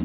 E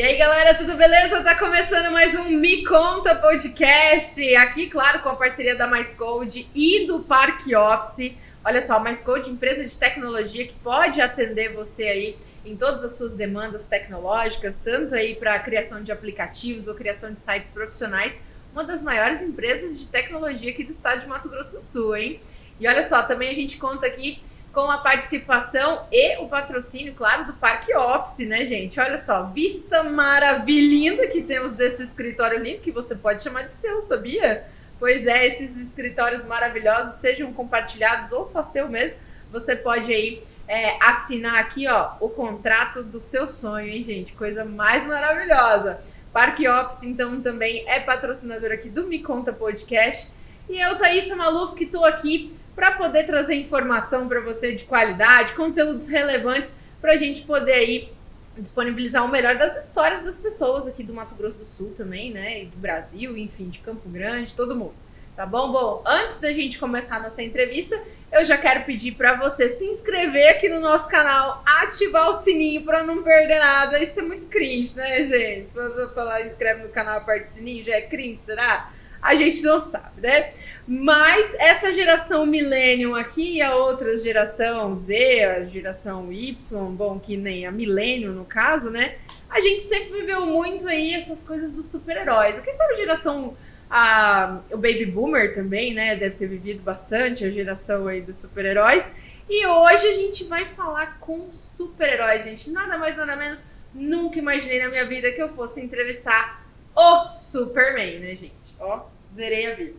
aí, galera, tudo beleza? Tá começando mais um Me Conta Podcast. Aqui, claro, com a parceria da Mais Code e do Parque Office. Olha só, Mais Code, empresa de tecnologia que pode atender você aí em todas as suas demandas tecnológicas, tanto aí para criação de aplicativos ou criação de sites profissionais. Uma das maiores empresas de tecnologia aqui do estado de Mato Grosso do Sul, hein? E olha só, também a gente conta aqui com a participação e o patrocínio, claro, do Parque Office, né, gente? Olha só, vista maravilhosa que temos desse escritório lindo, que você pode chamar de seu, sabia? Pois é, esses escritórios maravilhosos, sejam compartilhados ou só seu mesmo, você pode aí é, assinar aqui, ó, o contrato do seu sonho, hein, gente? Coisa mais maravilhosa. Parque Office, então, também é patrocinador aqui do Me Conta Podcast. E eu, Thaisa Maluf, que estou aqui para poder trazer informação para você de qualidade, conteúdos relevantes, para a gente poder aí disponibilizar o melhor das histórias das pessoas aqui do Mato Grosso do Sul também, né? E do Brasil, enfim, de Campo Grande, todo mundo. Tá bom? Bom, antes da gente começar nossa entrevista, eu já quero pedir para você se inscrever aqui no nosso canal, ativar o sininho para não perder nada. Isso é muito cringe, né, gente? Se você falar inscreve no canal, aperte o sininho, já é cringe, será? A gente não sabe, né? Mas essa geração Millennium aqui e a outra geração Z, a geração Y, bom, que nem a Millennium no caso, né? A gente sempre viveu muito aí essas coisas dos super-heróis. Quem sabe a geração a, o Baby Boomer também, né? Deve ter vivido bastante a geração aí dos super-heróis. E hoje a gente vai falar com super-heróis, gente. Nada mais, nada menos. Nunca imaginei na minha vida que eu fosse entrevistar o Superman, né, gente? Ó, zerei a vida.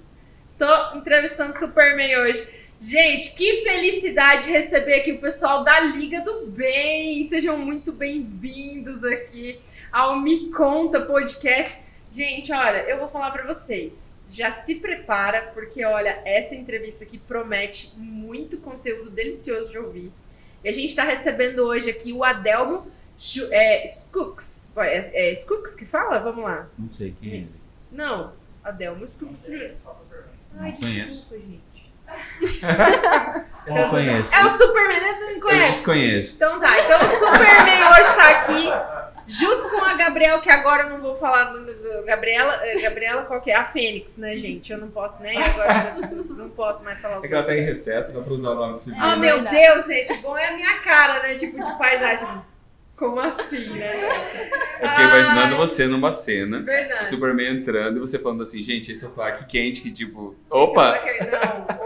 Tô entrevistando o Superman hoje. Gente, que felicidade receber aqui o pessoal da Liga do Bem. Sejam muito bem-vindos aqui ao Me Conta Podcast. Gente, olha, eu vou falar para vocês. Já se prepara, porque olha, essa entrevista aqui promete muito conteúdo delicioso de ouvir. E a gente está recebendo hoje aqui o Adelmo é, Skooks. É, é Skooks que fala? Vamos lá. Não sei quem é ele. Não, Adelmo Skooks. Ai, Não conheço. desculpa, gente. Eu não conheço. É o Superman, né? Não Eu conhece? desconheço. Então tá, então o Superman hoje tá aqui, junto com a Gabriela, que agora eu não vou falar do, do- Gabriela, eh, Gabriela qual que é? A Fênix, né, gente? Eu não posso nem agora, não posso mais falar os É que ela tá em recesso, dá pra usar o nome desse vídeo. Ah, É meu. Deus, gente, bom é a minha cara, né? Tipo, de paisagem. Como assim, né? Eu fiquei imaginando você numa cena, o Verdade. Superman entrando e você falando assim, gente, esse é o Clark Kent, que tipo, Esse é o opa! Clark- Não.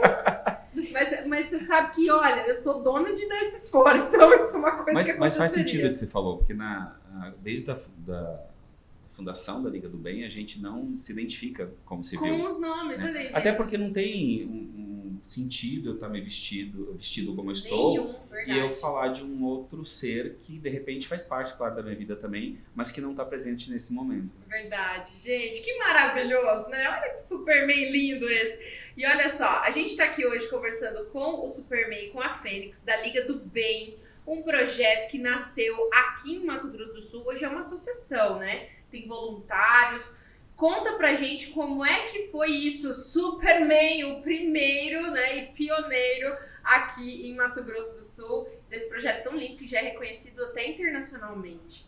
Mas, mas você sabe que, olha, eu sou dona de dar esses fora, então isso é uma coisa que Mas, mas faz sentido o que você falou, porque na, desde a da fundação da Liga do Bem, a gente não se identifica como civil. Com os nomes né? ali, Até porque não tem um, um sentido eu estar me vestido, vestido como eu estou. Nenhum, E eu falar de um outro ser que de repente faz parte, claro, da minha vida também, mas que não está presente nesse momento. Verdade, gente, que maravilhoso, né? Olha que Superman lindo esse. E olha só, a gente tá aqui hoje conversando com o Superman, com a Fênix, da Liga do Bem, um projeto que nasceu aqui em Mato Grosso do Sul. Hoje é uma associação, né? Tem voluntários. Conta pra gente como é que foi isso, Superman, o primeiro, né, e pioneiro aqui em Mato Grosso do Sul, desse projeto tão lindo que já é reconhecido até internacionalmente.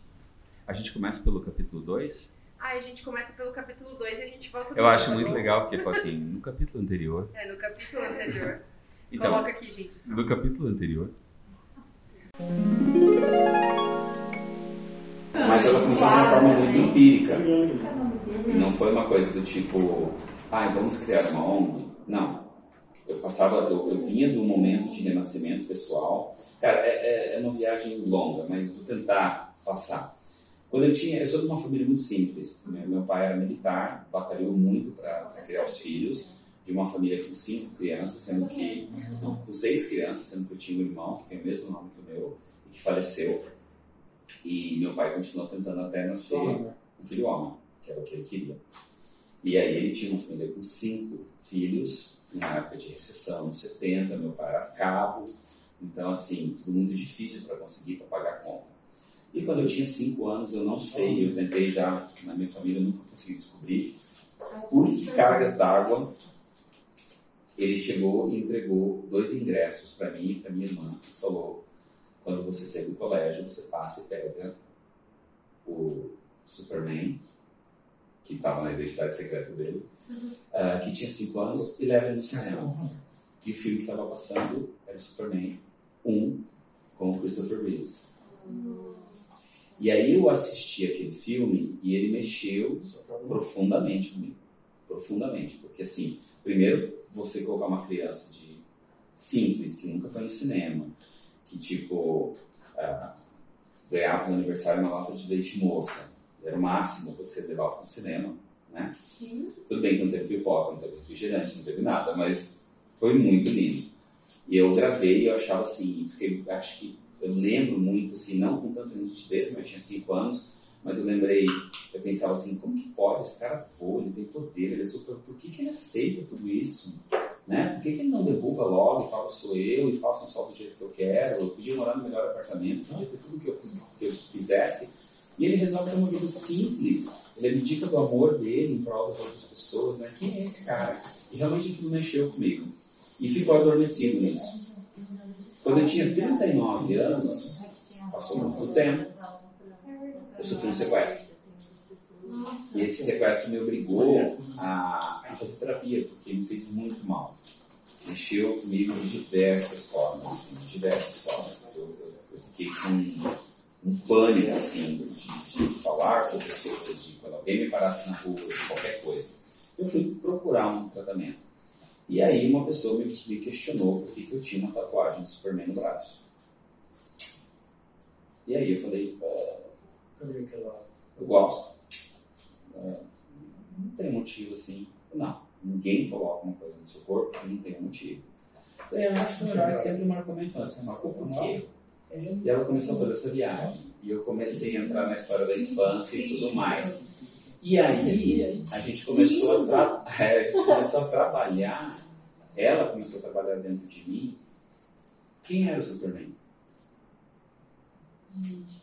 A gente começa pelo capítulo 2. Aí a gente começa pelo capítulo 2 e a gente volta Eu pro acho muito legal, porque fala assim, no capítulo anterior. É, no capítulo anterior. Então, Coloca aqui, gente. só. no capítulo anterior. Mas ela funciona de uma forma muito empírica. Não foi uma coisa do tipo, ah, vamos criar uma ONG. Não. Eu passava, eu, eu vinha de um momento de renascimento pessoal. Cara, é, é- é uma viagem longa, mas vou tentar passar. Quando eu tinha, eu sou de uma família muito simples. Meu, meu pai era militar, batalhou muito para criar os filhos. De uma família com cinco crianças, sendo que não, com seis crianças, sendo que eu tinha um irmão que tem o mesmo nome que o meu e que faleceu. E meu pai continuou tentando até nascer um filho homem, que era o que ele queria. E aí ele tinha uma família com cinco filhos, na época de recessão, nos 70, meu pai era cabo, então assim, tudo muito difícil para conseguir para pagar a conta. E quando eu tinha 5 anos, eu não sei, eu tentei já, na minha família, eu nunca consegui descobrir por que cargas d'água ele chegou e entregou dois ingressos para mim e para minha irmã e falou: quando você sair do colégio, você passa e pega o Superman, que estava na identidade secreta dele, uh, que tinha 5 anos, e leva ele no cinema. E o filme que estava passando era o Superman 1 com o Christopher Reeves. E aí eu assisti aquele filme e ele mexeu profundamente comigo. Profundamente. Porque assim, primeiro você colocar uma criança de simples, que nunca foi no cinema, que tipo uh, ganhava no aniversário uma lata de leite moça. Era o máximo você levar para o cinema, né? Sim. Tudo bem que não teve pipoca, não teve refrigerante, não teve nada, mas foi muito lindo. E eu gravei e eu achava assim, fiquei, acho que eu lembro muito, assim, não com tanta nitidez, mas eu tinha 5 anos, mas eu lembrei, eu pensava assim, como que pode? Esse cara voa, ele tem poder, ele é super. Por que, que ele aceita tudo isso? Né? Por que, que ele não derruba logo e fala, sou eu, e faço um sol do jeito que eu quero? Eu podia morar no melhor apartamento, podia ter tudo que eu, que eu quisesse. E ele resolve ter uma vida simples. Ele abdica do amor dele em prol das outras pessoas. Né? Quem é esse cara? E realmente aquilo mexeu comigo. E ficou adormecido nisso. Quando eu tinha 39 anos, passou muito tempo, eu sofri um sequestro. E esse sequestro me obrigou a, a fazer terapia, porque me fez muito mal. Mexeu comigo de diversas formas, assim, diversas formas. Eu, eu, eu fiquei com um pânico, assim, de, de falar com pessoas, de quando alguém me parasse na rua, de qualquer coisa. Eu fui procurar um tratamento. E aí uma pessoa me, me questionou por que, eu tinha uma tatuagem de Superman no braço. E aí eu falei, eu gosto. Não tem motivo assim. Não, ninguém coloca uma coisa no seu corpo não tem motivo. Eu acho que o herói sempre marcou minha infância. Marcou por quê? E ela começou a fazer essa viagem. E eu comecei a entrar na história da infância e tudo mais. E aí a gente começou a, tra... É, a, gente começou a trabalhar, ela começou a trabalhar dentro de mim. Quem era o Superman?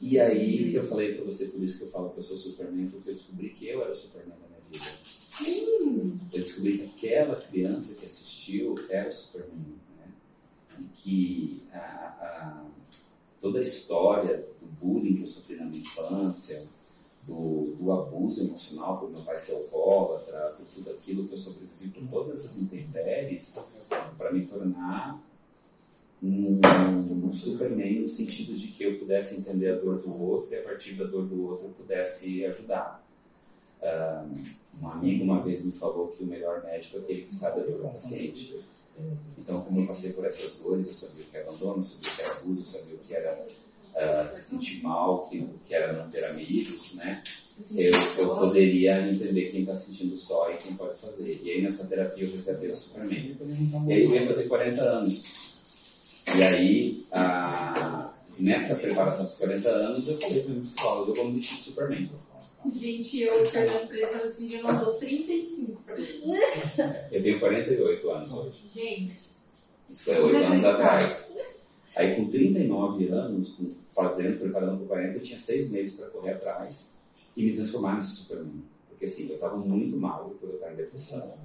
E aí que eu falei pra você, por isso que eu falo que eu sou Superman, porque eu descobri que eu era o Superman da minha vida. Sim! Eu descobri que aquela criança que assistiu era o Superman. Né? E que a, a, toda a história do bullying que eu sofri na minha infância, do, do abuso emocional por meu pai ser alcoólatra, por tudo aquilo que eu sobrevivi por todas essas intempéries, para me tornar um, um Superman no sentido de que eu pudesse entender a dor do outro e a partir da dor do outro eu pudesse ajudar. Um, um amigo uma vez me falou que o melhor médico é aquele que sabe a dor do paciente. Então, como eu passei por essas dores, eu sabia o que era abandono, eu sabia o que era abuso, eu sabia o que era uh, se sentir mal, que, que era não ter amigos, né? Eu, eu poderia entender quem está sentindo só e quem pode fazer. E aí nessa terapia eu resgatei o Superman. E aí eu ia fazer 40 anos. E aí, a, nessa preparação dos 40 anos, eu falei para o psicólogo, eu vou me vestir de Superman. Gente, eu perguntei pra ele assim, eu não dou 35 pra ele. Eu tenho 48 anos hoje. Gente. Isso foi 8 anos atrás. Aí com 39 anos, fazendo, preparando para 40, eu tinha 6 meses para correr atrás e me transformar nesse Superman. Porque assim, eu estava muito mal eu estar em depressão.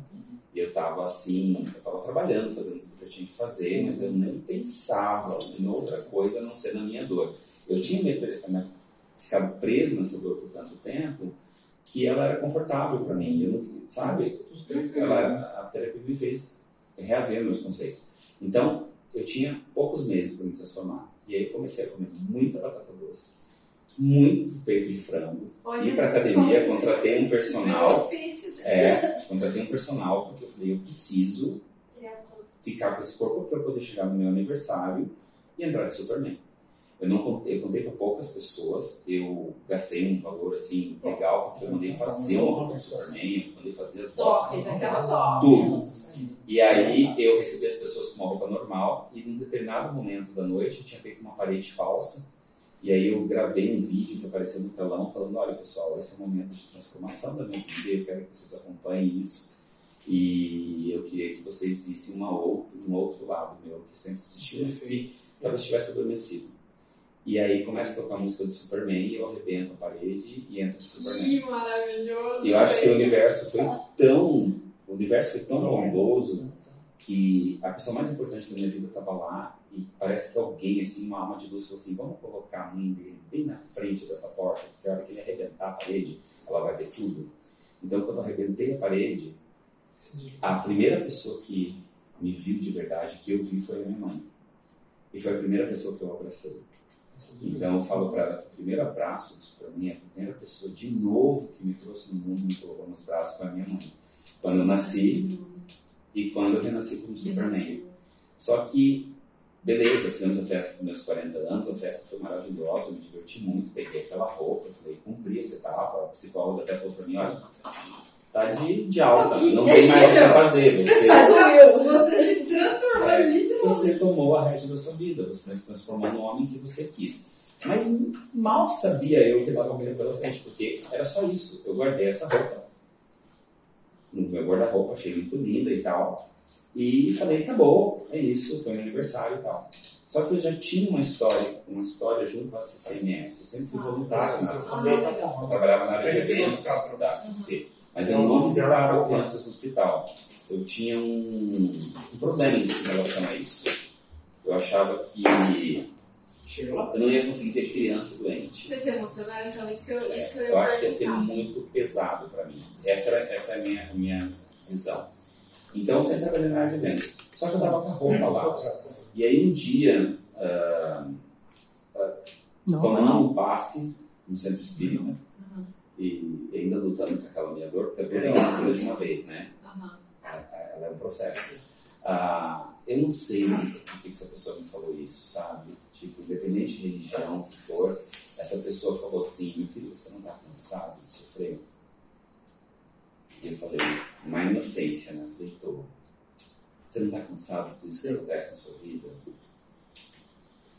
E eu estava assim, eu estava trabalhando, fazendo tudo que eu tinha que fazer, mas eu nem pensava em outra coisa a não ser na minha dor. Eu tinha me, me, ficado preso nessa dor por tanto tempo que ela era confortável para mim. Eu não, sabe? Ela, a terapia me fez reaver meus conceitos. Então, eu tinha poucos meses para me transformar. E aí comecei a comer muita batata doce muito peito de frango. Olha ir pra academia, contratei um personal. É, contratei um personal, porque eu falei, eu preciso ficar com esse corpo para poder chegar no meu aniversário e entrar de Superman. Eu não contei, eu contei para poucas pessoas, eu gastei um valor assim legal, porque eu mandei fazer uma roupa de Superman, eu mandei fazer as bostas, tudo. E aí eu recebi as pessoas com uma roupa normal e em determinado momento da noite eu tinha feito uma parede falsa e aí eu gravei um vídeo que apareceu no telão falando, olha pessoal, esse é um momento de transformação da minha vida, eu quero que vocês acompanhem isso. E eu queria que vocês vissem uma outra, um outro lado meu, que sempre existiu, mas que talvez tivesse adormecido. E aí começa a tocar a música do Superman e eu arrebento a parede e entra o Superman. Que maravilhoso! E eu acho que o universo foi tão. O universo foi tão bondoso que a pessoa mais importante da minha vida estava lá e parece que alguém, assim, uma alma de luz, falou assim: vamos colocar a mãe dele bem na frente dessa porta, porque a hora que ele arrebentar a parede, ela vai ver tudo. Então, quando eu arrebentei a parede, a primeira pessoa que me viu de verdade, que eu vi, foi a minha mãe. E foi a primeira pessoa que eu abracei. Então eu falo para ela que o primeiro abraço disso para mim, a primeira pessoa de novo que me trouxe no mundo, me colocou nos braços, foi a minha mãe. Quando eu nasci e quando eu renasci como Superman. Só que, beleza, fizemos a festa dos meus 40 anos, a festa foi maravilhosa, eu me diverti muito, peguei aquela roupa, falei, cumpri essa etapa, a psicóloga até falou para mim, olha, tá de, de alta, não tem mais o que fazer. Você, você se transformou é. Você tomou a rédea da sua vida, você se transformou no homem que você quis. Mas mal sabia eu que estava vindo pela frente, porque era só isso. Eu guardei essa roupa no meu guarda-roupa, achei muito linda e tal. E falei, acabou, é isso, foi meu aniversário e tal. Só que eu já tinha uma história, uma história junto à CCMS. Eu sempre fui ah, voluntário na CC, eu trabalhava na área de eventos da CC. Mas eu não visitava crianças no hospital. Eu tinha um, um problema em relação a isso. Eu achava que eu não ia conseguir ter criança doente. Você se emocionaram, então isso que eu, isso que eu, eu Eu acho que ia ser muito pesado para mim. Essa, era, essa é a minha, minha visão. Então eu sempre trabalhei na área de eventos. Só que eu tava com a roupa lá. E aí um dia, uh, uh, tomando um passe no centro espírita, uhum. e, ainda lutando com aquela minha dor, porque a dor é uma de uma vez, né? Uhum. Ela é um processo. Uh, eu não sei por que essa pessoa me falou isso, sabe? Tipo, independente de religião que for, essa pessoa falou assim: meu filho, você não está cansado de sofrer? E eu falei, uma inocência, né? Falei, tô. Você não está cansado de tudo isso que acontece na sua vida?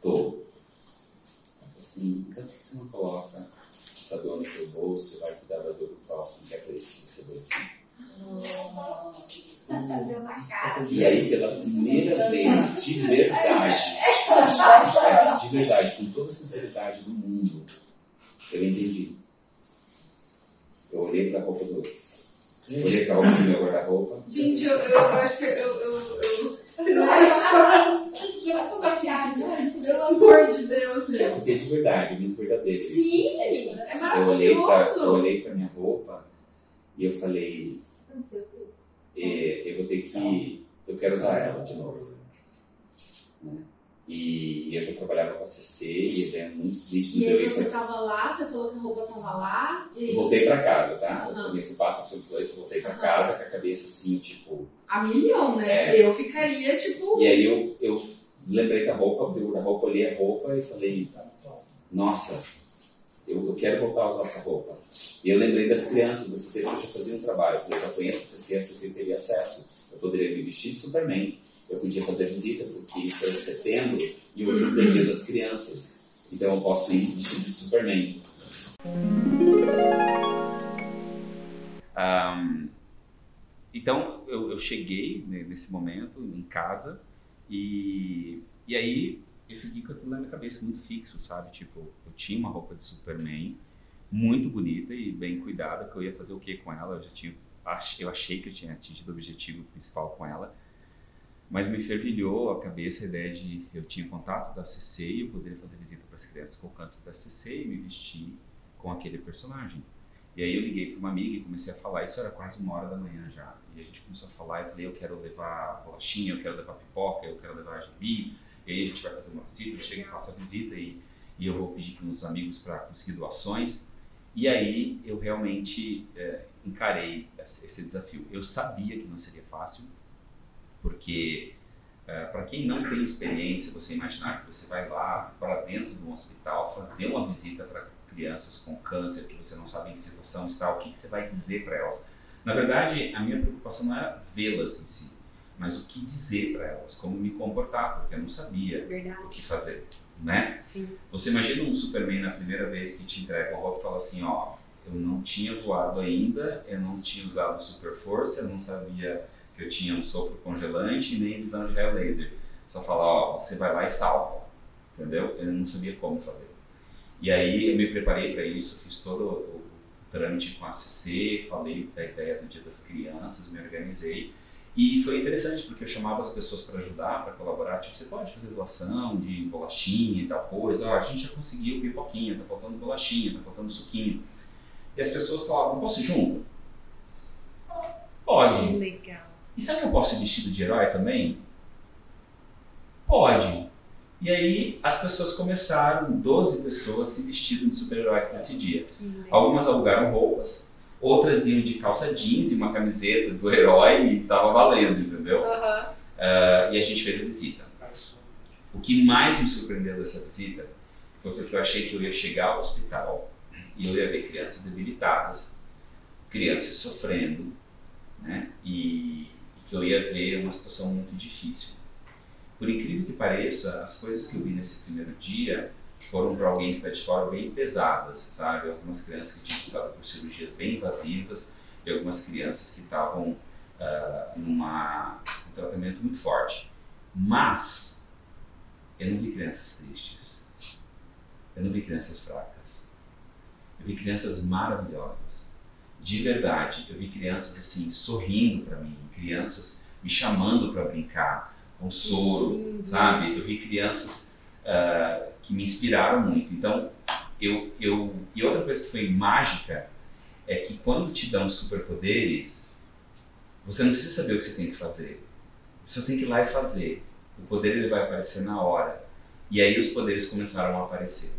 Tô. Falei assim, então por que você não coloca essa dor no teu bolso e vai cuidar da dor do próximo, que é para isso que você veio aqui? E aí, pela primeira vez, de verdade, de verdade, com toda a sinceridade do mundo, eu entendi. Eu olhei para a roupa do. Olhei para a roupa do meu guarda-roupa. Gente, eu, eu, acho que eu. eu, eu, eu não acho que eu maquiagem, pelo amor de Deus. É porque de verdade, é muito verdadeiro. Sim, é maravilhoso. Eu olhei para eu olhei para minha roupa e eu falei, eu vou ter que. Eu quero usar ela de novo. Né? E eu já trabalhava com a CC e ele é muito nítido. E aí você estava lá, você falou que a roupa estava lá. E voltei você... para casa, tá? Uhum. Eu tomei esse passo, isso, eu voltei para uhum. casa com a cabeça assim, tipo. A milhão, né? É. Eu ficaria tipo. E aí eu, eu lembrei da roupa, abri o roupa, olhei a roupa e falei: Nossa, eu, eu quero voltar a usar essa roupa. E eu lembrei das crianças da eu já fazia um trabalho. Eu já conheço a CC, a acesso. Eu poderia me vestir de Superman. Eu podia fazer visita, porque isso é setembro e hoje é dia das crianças. Então eu posso ir vestido de Superman. Um, então eu, eu cheguei nesse momento em casa e, e aí eu fiquei com aquilo na minha cabeça muito fixo, sabe? Tipo, eu tinha uma roupa de Superman muito bonita e bem cuidada, que eu ia fazer o que com ela? Eu já tinha, eu achei que eu tinha atingido o objetivo principal com ela, mas me fervilhou a cabeça a ideia de eu tinha contato da CC e eu poderia fazer visita para as crianças com câncer da CC e me vestir com aquele personagem. E aí eu liguei para uma amiga e comecei a falar, isso era quase uma hora da manhã já. E a gente começou a falar, eu falei, eu quero levar bolachinha, eu quero levar pipoca, eu quero levar gibi, e aí a gente vai fazer uma visita, eu chego e faço a visita e, e eu vou pedir para uns amigos para conseguir doações. E aí eu realmente é, encarei esse desafio. Eu sabia que não seria fácil, porque é, para quem não tem experiência, você imaginar que você vai lá para dentro de um hospital fazer uma visita para crianças com câncer que você não sabe em que situação está, o que, que você vai dizer para elas. Na verdade, a minha preocupação não era vê-las em si, mas o que dizer para elas, como me comportar, porque eu não sabia Verdade. o que fazer né? Sim. Você imagina um Superman na primeira vez que te entrega o roupa e fala assim, ó, eu não tinha voado ainda, eu não tinha usado super força, eu não sabia que eu tinha um sopro congelante nem visão de raio laser. Só fala, ó, você vai lá e salva. entendeu? Eu não sabia como fazer. E aí eu me preparei para isso, fiz todo o trâmite com a CC, falei da ideia do Dia das Crianças, me organizei. E foi interessante, porque eu chamava as pessoas para ajudar, para colaborar. Tipo, você pode fazer doação de bolachinha e tal coisa. a gente já conseguiu pipoquinha, tá faltando bolachinha, tá faltando suquinho. E as pessoas falavam, posso ir junto? Pode. Que legal. E sabe que eu posso ir vestido de herói também? Pode. E aí as pessoas começaram, 12 pessoas se vestiram de super-heróis nesse dia. Algumas alugaram roupas, outras iam de calça jeans e uma camiseta do herói e tava valendo, entendeu? Uhum. Uh, e a gente fez a visita. O que mais me surpreendeu dessa visita foi porque eu achei que eu ia chegar ao hospital e eu ia ver crianças debilitadas, crianças sofrendo, né? E, e que eu ia ver uma situação muito difícil. Por incrível que pareça, as coisas que eu vi nesse primeiro dia foram para alguém que está de fora bem pesadas, sabe? Algumas crianças que tinham passado por cirurgias bem invasivas e algumas crianças que estavam uh, numa um tratamento muito forte. Mas eu não vi crianças tristes. Eu não vi crianças fracas. Eu vi crianças maravilhosas. De verdade, eu vi crianças assim sorrindo para mim, crianças me chamando para brincar, com soro, sabe? Eu vi crianças uh, que me inspiraram muito. Então, eu, eu e outra coisa que foi mágica é que quando te dão superpoderes, você não precisa saber o que você tem que fazer. Você tem que ir lá e fazer. O poder ele vai aparecer na hora. E aí os poderes começaram a aparecer.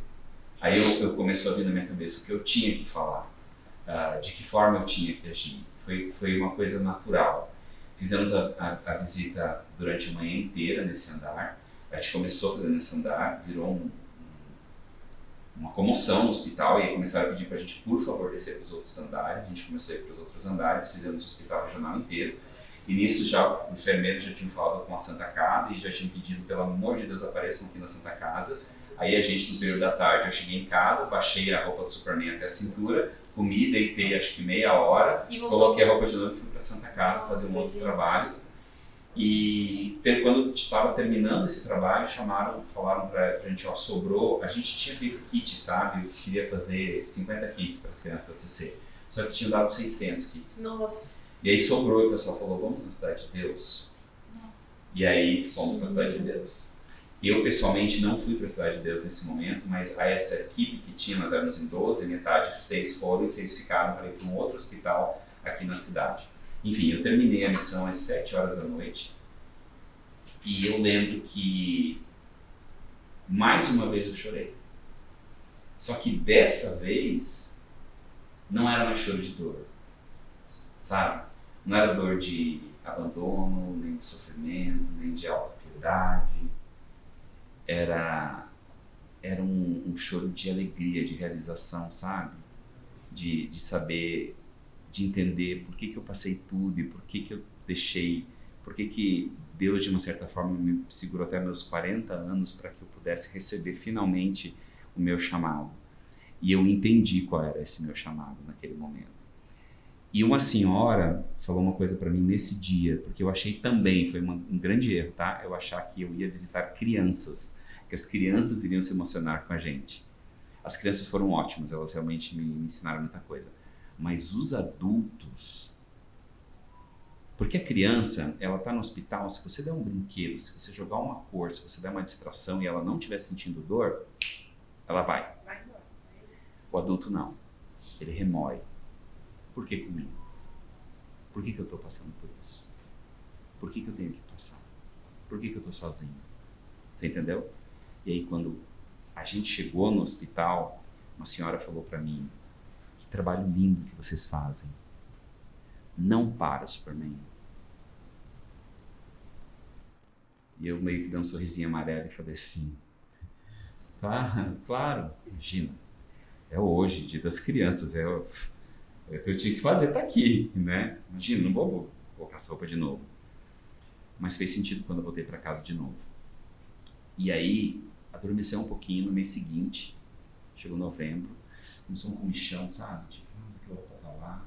Aí eu, eu começou a vir na minha cabeça o que eu tinha que falar, uh, de que forma eu tinha que agir. Foi, foi uma coisa natural. Fizemos a, a, a, visita durante a manhã inteira nesse andar. A gente começou fazendo esse andar, virou um, uma comoção no hospital e aí começaram a pedir para a gente, por favor, descer para os outros andares. A gente começou a ir para os outros andares, fizemos o hospital regional inteiro. E nisso já o enfermeiro já tinha falado com a Santa Casa e já tinha pedido, pelo amor de Deus, apareçam aqui na Santa Casa. Aí a gente, no período da tarde, eu cheguei em casa, baixei a roupa do Superman até a cintura, comi, deitei acho que meia hora, coloquei a roupa de novo e fui para Santa Casa fazer um outro trabalho. E quando estava terminando esse trabalho, chamaram, falaram para a gente, ó, sobrou, a gente tinha feito kit, sabe? Eu queria fazer 50 kits para as crianças da CC, só que tinham dado 600 kits. Nossa. E aí sobrou e o pessoal falou, vamos na Cidade de Deus? Nossa. E aí fomos para a Cidade de Deus. Eu, pessoalmente, não fui para a Cidade de Deus nesse momento, mas a essa equipe que tinha, nós éramos em 12, metade, seis foram e seis ficaram para ir para um outro hospital aqui na cidade. Enfim, eu terminei a missão às 7 horas da noite e eu lembro que mais uma vez eu chorei. Só que dessa vez não era mais choro de dor, sabe? Não era dor de abandono, nem de sofrimento, nem de autopiedade era era um, um, choro de alegria, de realização, sabe? De, de saber, de entender por que, que eu passei tudo e por que, que eu deixei, por que, que Deus, de uma certa forma, me segurou até meus 40 anos para que eu pudesse receber finalmente o meu chamado. E eu entendi qual era esse meu chamado naquele momento. E uma senhora falou uma coisa para mim nesse dia, porque eu achei também, foi uma, um grande erro, tá? Eu achar que eu ia visitar crianças que as crianças iriam se emocionar com a gente. As crianças foram ótimas, elas realmente me, me ensinaram muita coisa. Mas os adultos, porque a criança, ela está no hospital, se você der um brinquedo, se você jogar uma cor, se você der uma distração e ela não estiver sentindo dor, ela vai. O adulto não. Ele remói. Por que comigo? Por que, que eu estou passando por isso? Por que, que eu tenho que passar? Por que, que eu estou sozinho? Você entendeu? E aí, quando a gente chegou no hospital, uma senhora falou para mim: trabalho lindo que vocês fazem. Não para, Superman. E eu meio que dei um sorrisinho amarelo e falei assim: Claro, claro, imagina. É hoje, dia das crianças, é, o, é o que eu tinha que fazer, tá aqui, né? Imagina, não vou, vou colocar essa roupa de novo. Mas fez sentido quando eu voltei para casa de novo. E aí, adormeceu um pouquinho no mês seguinte, chegou novembro, começou um comichão, sabe? Tipo, nossa, aquela roupa tá lá.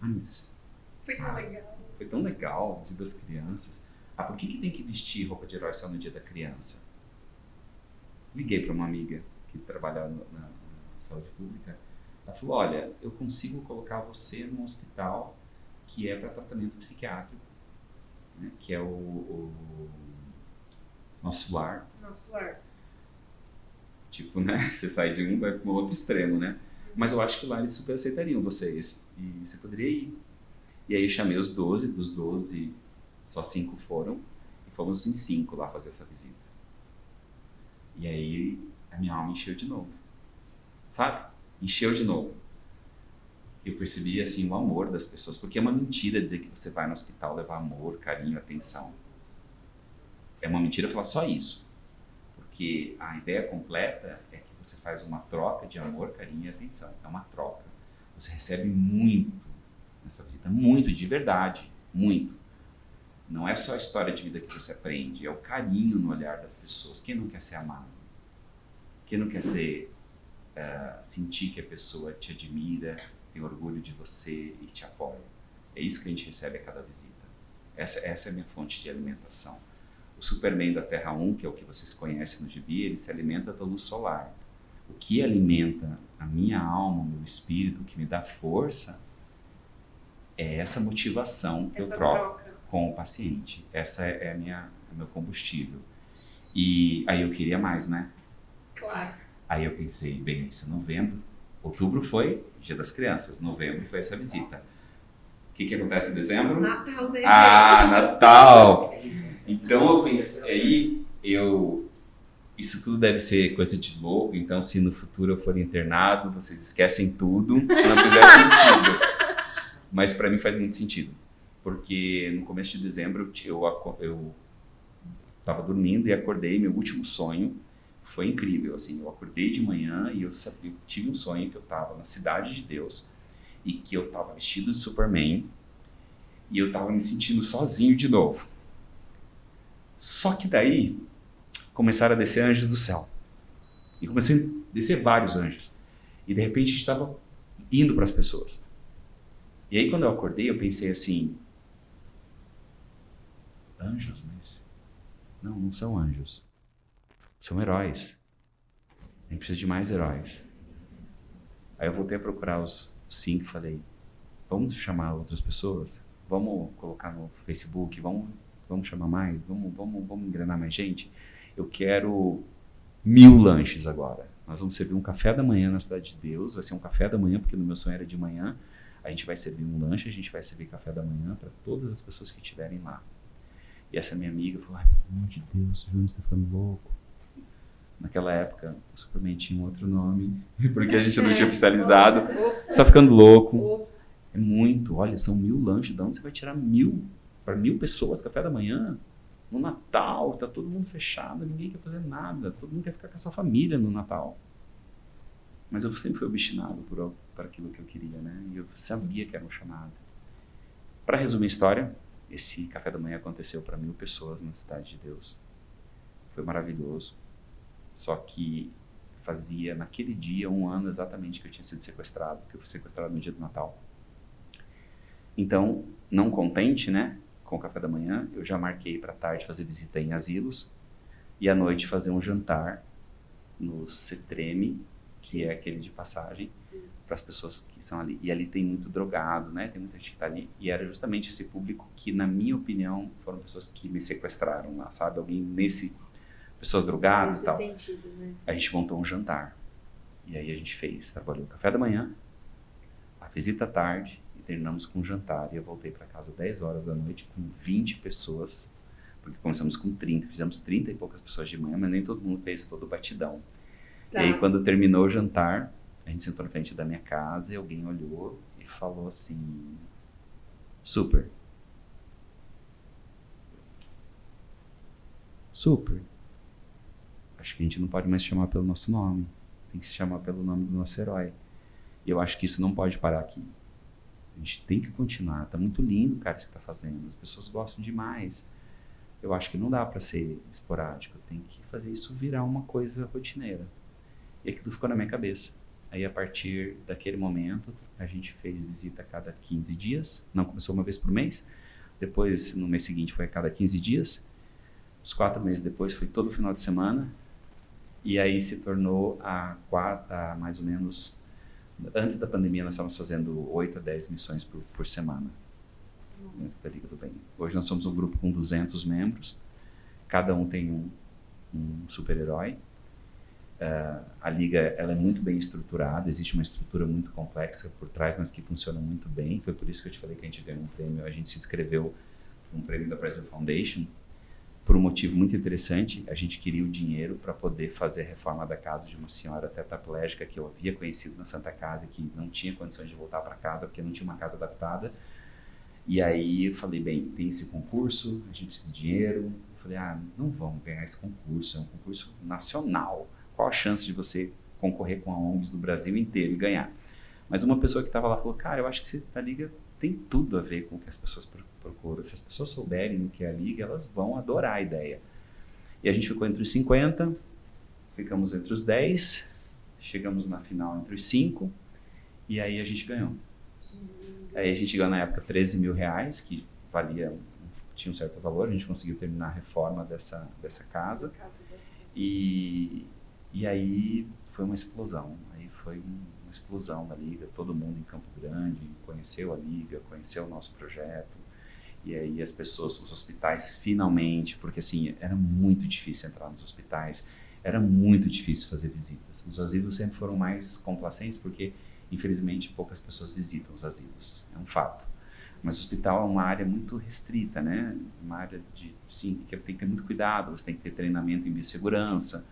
Ah, mas. Foi tão ah, legal. Foi tão legal, dia das crianças. Ah, por que, que tem que vestir roupa de herói só no dia da criança? liguei para uma amiga que trabalha na, na saúde pública. Ela falou: Olha, eu consigo colocar você num hospital que é para tratamento psiquiátrico, né, que é o, o nosso lar. Nosso lar. Tipo, né? Você sai de um vai para o outro extremo, né? Mas eu acho que lá eles super aceitariam vocês. E você poderia ir. E aí eu chamei os 12, dos 12, só cinco foram. E fomos em cinco lá fazer essa visita. E aí a minha alma encheu de novo. Sabe? Encheu de novo. Eu percebi, assim, o amor das pessoas. Porque é uma mentira dizer que você vai no hospital levar amor, carinho, atenção. É uma mentira falar só isso. Porque a ideia completa é que você faz uma troca de amor, carinho e atenção. É uma troca. Você recebe muito nessa visita, muito, de verdade, muito. Não é só a história de vida que você aprende, é o carinho no olhar das pessoas. Quem não quer ser amado? Quem não quer ser, uh, sentir que a pessoa te admira, tem orgulho de você e te apoia? É isso que a gente recebe a cada visita. Essa, essa é a minha fonte de alimentação. O Superman da Terra 1, que é o que vocês conhecem no gibi, ele se alimenta da luz solar. O que alimenta a minha alma, o meu espírito, o que me dá força, é essa motivação que essa eu troco troca. com o paciente. Essa é, a minha, é meu combustível. E aí eu queria mais, né? Claro. Aí eu pensei, bem, isso é novembro. Outubro foi Dia das Crianças, novembro foi essa visita. O que, que acontece em dezembro? Natal, né? Ah, Natal! Então eu pensei, aí eu isso tudo deve ser coisa de louco, então se no futuro eu for internado, vocês esquecem tudo, se não fizer sentido. Mas para mim faz muito sentido, porque no começo de dezembro eu eu estava dormindo e acordei, meu último sonho foi incrível, assim, eu acordei de manhã e eu, eu tive um sonho que eu estava na cidade de Deus e que eu estava vestido de Superman e eu estava me sentindo sozinho de novo. Só que daí começaram a descer anjos do céu. E comecei a descer vários anjos. E de repente a gente estava indo para as pessoas. E aí quando eu acordei, eu pensei assim: anjos, mas. Não, não são anjos. São heróis. A gente precisa de mais heróis. Aí eu voltei a procurar os cinco falei: vamos chamar outras pessoas? Vamos colocar no Facebook? Vamos, vamos chamar mais? Vamos, vamos, vamos engrenar mais gente? Eu quero mil lanches agora. Nós vamos servir um café da manhã na Cidade de Deus. Vai ser um café da manhã, porque no meu sonho era de manhã. A gente vai servir um lanche, a gente vai servir café da manhã para todas as pessoas que estiverem lá. E essa minha amiga falou: Ai, pelo amor de Deus, o Júnior está ficando louco. Naquela época, o Superman tinha um outro nome, porque a gente não tinha oficializado. Está ficando louco. É muito. Olha, são mil lanches. De onde você vai tirar mil? Para mil pessoas, café da manhã? No Natal, tá todo mundo fechado, ninguém quer fazer nada. Todo mundo quer ficar com a sua família no Natal. Mas eu sempre fui obstinado por aquilo que eu queria, né? E eu sabia que era um chamado. Para resumir a história, esse café da manhã aconteceu para mil pessoas na Cidade de Deus. Foi maravilhoso. Só que fazia naquele dia um ano exatamente que eu tinha sido sequestrado, que eu fui sequestrado no dia do Natal. Então, não contente, né, com o café da manhã, eu já marquei para tarde fazer visita em asilos e à noite fazer um jantar no Cetreme, que é aquele de passagem, para as pessoas que são ali. E ali tem muito drogado, né? Tem muita gente que está ali. E era justamente esse público que, na minha opinião, foram pessoas que me sequestraram lá, sabe? Alguém nesse. Pessoas drogadas e tal. Sentido, né? A gente montou um jantar. E aí a gente fez, trabalhou o café da manhã, a visita à tarde terminamos com um jantar. E eu voltei para casa 10 horas da noite com 20 pessoas, porque começamos com 30, fizemos 30 e poucas pessoas de manhã, mas nem todo mundo fez todo o batidão. Tá. E aí, quando terminou o jantar, a gente sentou na frente da minha casa e alguém olhou e falou assim: Super. Super. Acho que a gente não pode mais chamar pelo nosso nome. Tem que se chamar pelo nome do nosso herói. E eu acho que isso não pode parar aqui. A gente tem que continuar. Tá muito lindo, cara, isso que tá fazendo. As pessoas gostam demais. Eu acho que não dá para ser esporádico. Tem que fazer isso virar uma coisa rotineira. E aquilo ficou na minha cabeça. Aí, a partir daquele momento, a gente fez visita a cada 15 dias. Não começou uma vez por mês. Depois, no mês seguinte, foi a cada 15 dias. Os quatro meses depois, foi todo final de semana. E aí se tornou a, quatro, a mais ou menos. Antes da pandemia, nós estávamos fazendo 8 a 10 missões por, por semana dentro da Liga do Bem. Hoje nós somos um grupo com 200 membros, cada um tem um, um super-herói. Uh, a liga ela é muito bem estruturada, existe uma estrutura muito complexa por trás, mas que funciona muito bem. Foi por isso que eu te falei que a gente ganhou um prêmio. A gente se inscreveu um prêmio da Brasil Foundation por um motivo muito interessante. A gente queria o dinheiro para poder fazer a reforma da casa de uma senhora tetraplégica que eu havia conhecido na Santa Casa e que não tinha condições de voltar para casa porque não tinha uma casa adaptada. E aí eu falei, bem, tem esse concurso, a gente precisa de dinheiro. Eu falei, ah, não vamos ganhar esse concurso, é um concurso nacional qual a chance de você concorrer com a ONGs do Brasil inteiro e ganhar? Mas uma pessoa que estava lá falou, cara, eu acho que a Liga tem tudo a ver com o que as pessoas procuram. Se as pessoas souberem o que é a Liga, elas vão adorar a ideia. E a gente ficou entre os 50, ficamos entre os 10, chegamos na final entre os 5, e aí a gente ganhou. Aí a gente ganhou na época 13 mil reais, que valia, tinha um certo valor, a gente conseguiu terminar a reforma dessa, dessa casa. E, e aí foi uma explosão. Aí foi uma explosão da liga. Todo mundo em Campo Grande conheceu a liga, conheceu o nosso projeto. E aí as pessoas, os hospitais, finalmente, porque assim era muito difícil entrar nos hospitais, era muito difícil fazer visitas. Os asilos sempre foram mais complacentes porque infelizmente poucas pessoas visitam os asilos, é um fato. Mas o hospital é uma área muito restrita, né? Uma área de, sim, que tem que ter muito cuidado, você tem que ter treinamento em biossegurança,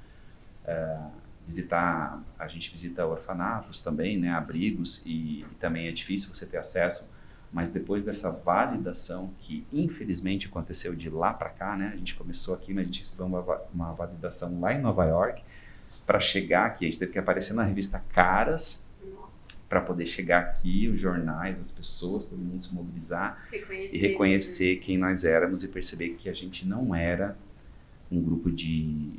é, visitar, a gente visita orfanatos também, né, abrigos, e, e, também é difícil você ter acesso, mas depois dessa validação que infelizmente aconteceu de lá para cá, né, a gente começou aqui, mas a gente recebeu uma, uma validação lá em Nova York, para chegar aqui, a gente teve que aparecer na revista Caras, para poder chegar aqui, os jornais, as pessoas, todo mundo se mobilizar reconhecer, e reconhecer quem nós éramos e perceber que a gente não era um grupo de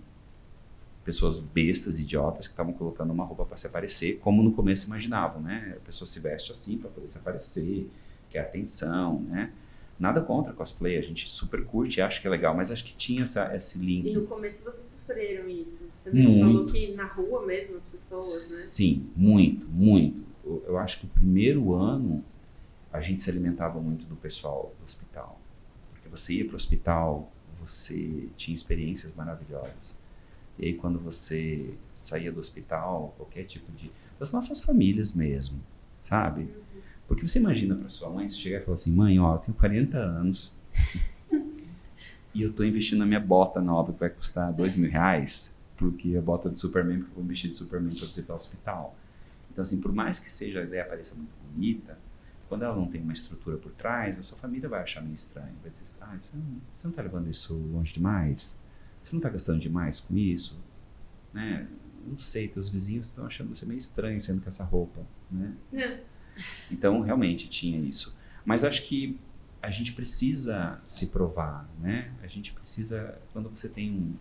pessoas bestas, idiotas, que estavam colocando uma roupa para se aparecer, como no começo imaginavam, né? A pessoa se veste assim para poder se aparecer, quer atenção, né? Nada contra cosplay, a gente super curte, acha que é legal, mas acho que tinha essa, esse link. E no começo vocês sofreram isso? Você mesmo falou que na rua mesmo as pessoas, né? Sim, muito, muito. Eu, eu acho que o primeiro ano a gente se alimentava muito do pessoal do hospital. Porque você ia para o hospital, você tinha experiências maravilhosas e aí quando você saía do hospital, qualquer tipo de das nossas famílias mesmo, sabe? Porque você imagina para sua mãe, você chegar e falar assim: "Mãe, ó, eu tenho 40 anos. e eu estou investindo na minha bota nova que vai custar dois mil reais, porque a bota de Superman, porque eu vou investir de Superman para visitar o hospital. Então, assim, por mais que seja a ideia pareça muito bonita, quando ela não tem uma estrutura por trás, a sua família vai achar meio estranho. Vai dizer, ah, você não, você não tá levando isso longe demais? Você não está gastando demais com isso? Né? Não sei, teus vizinhos estão achando você meio estranho sendo com essa roupa, né? É. Então, realmente tinha isso. Mas acho que a gente precisa se provar, né? A gente precisa, quando você tem um,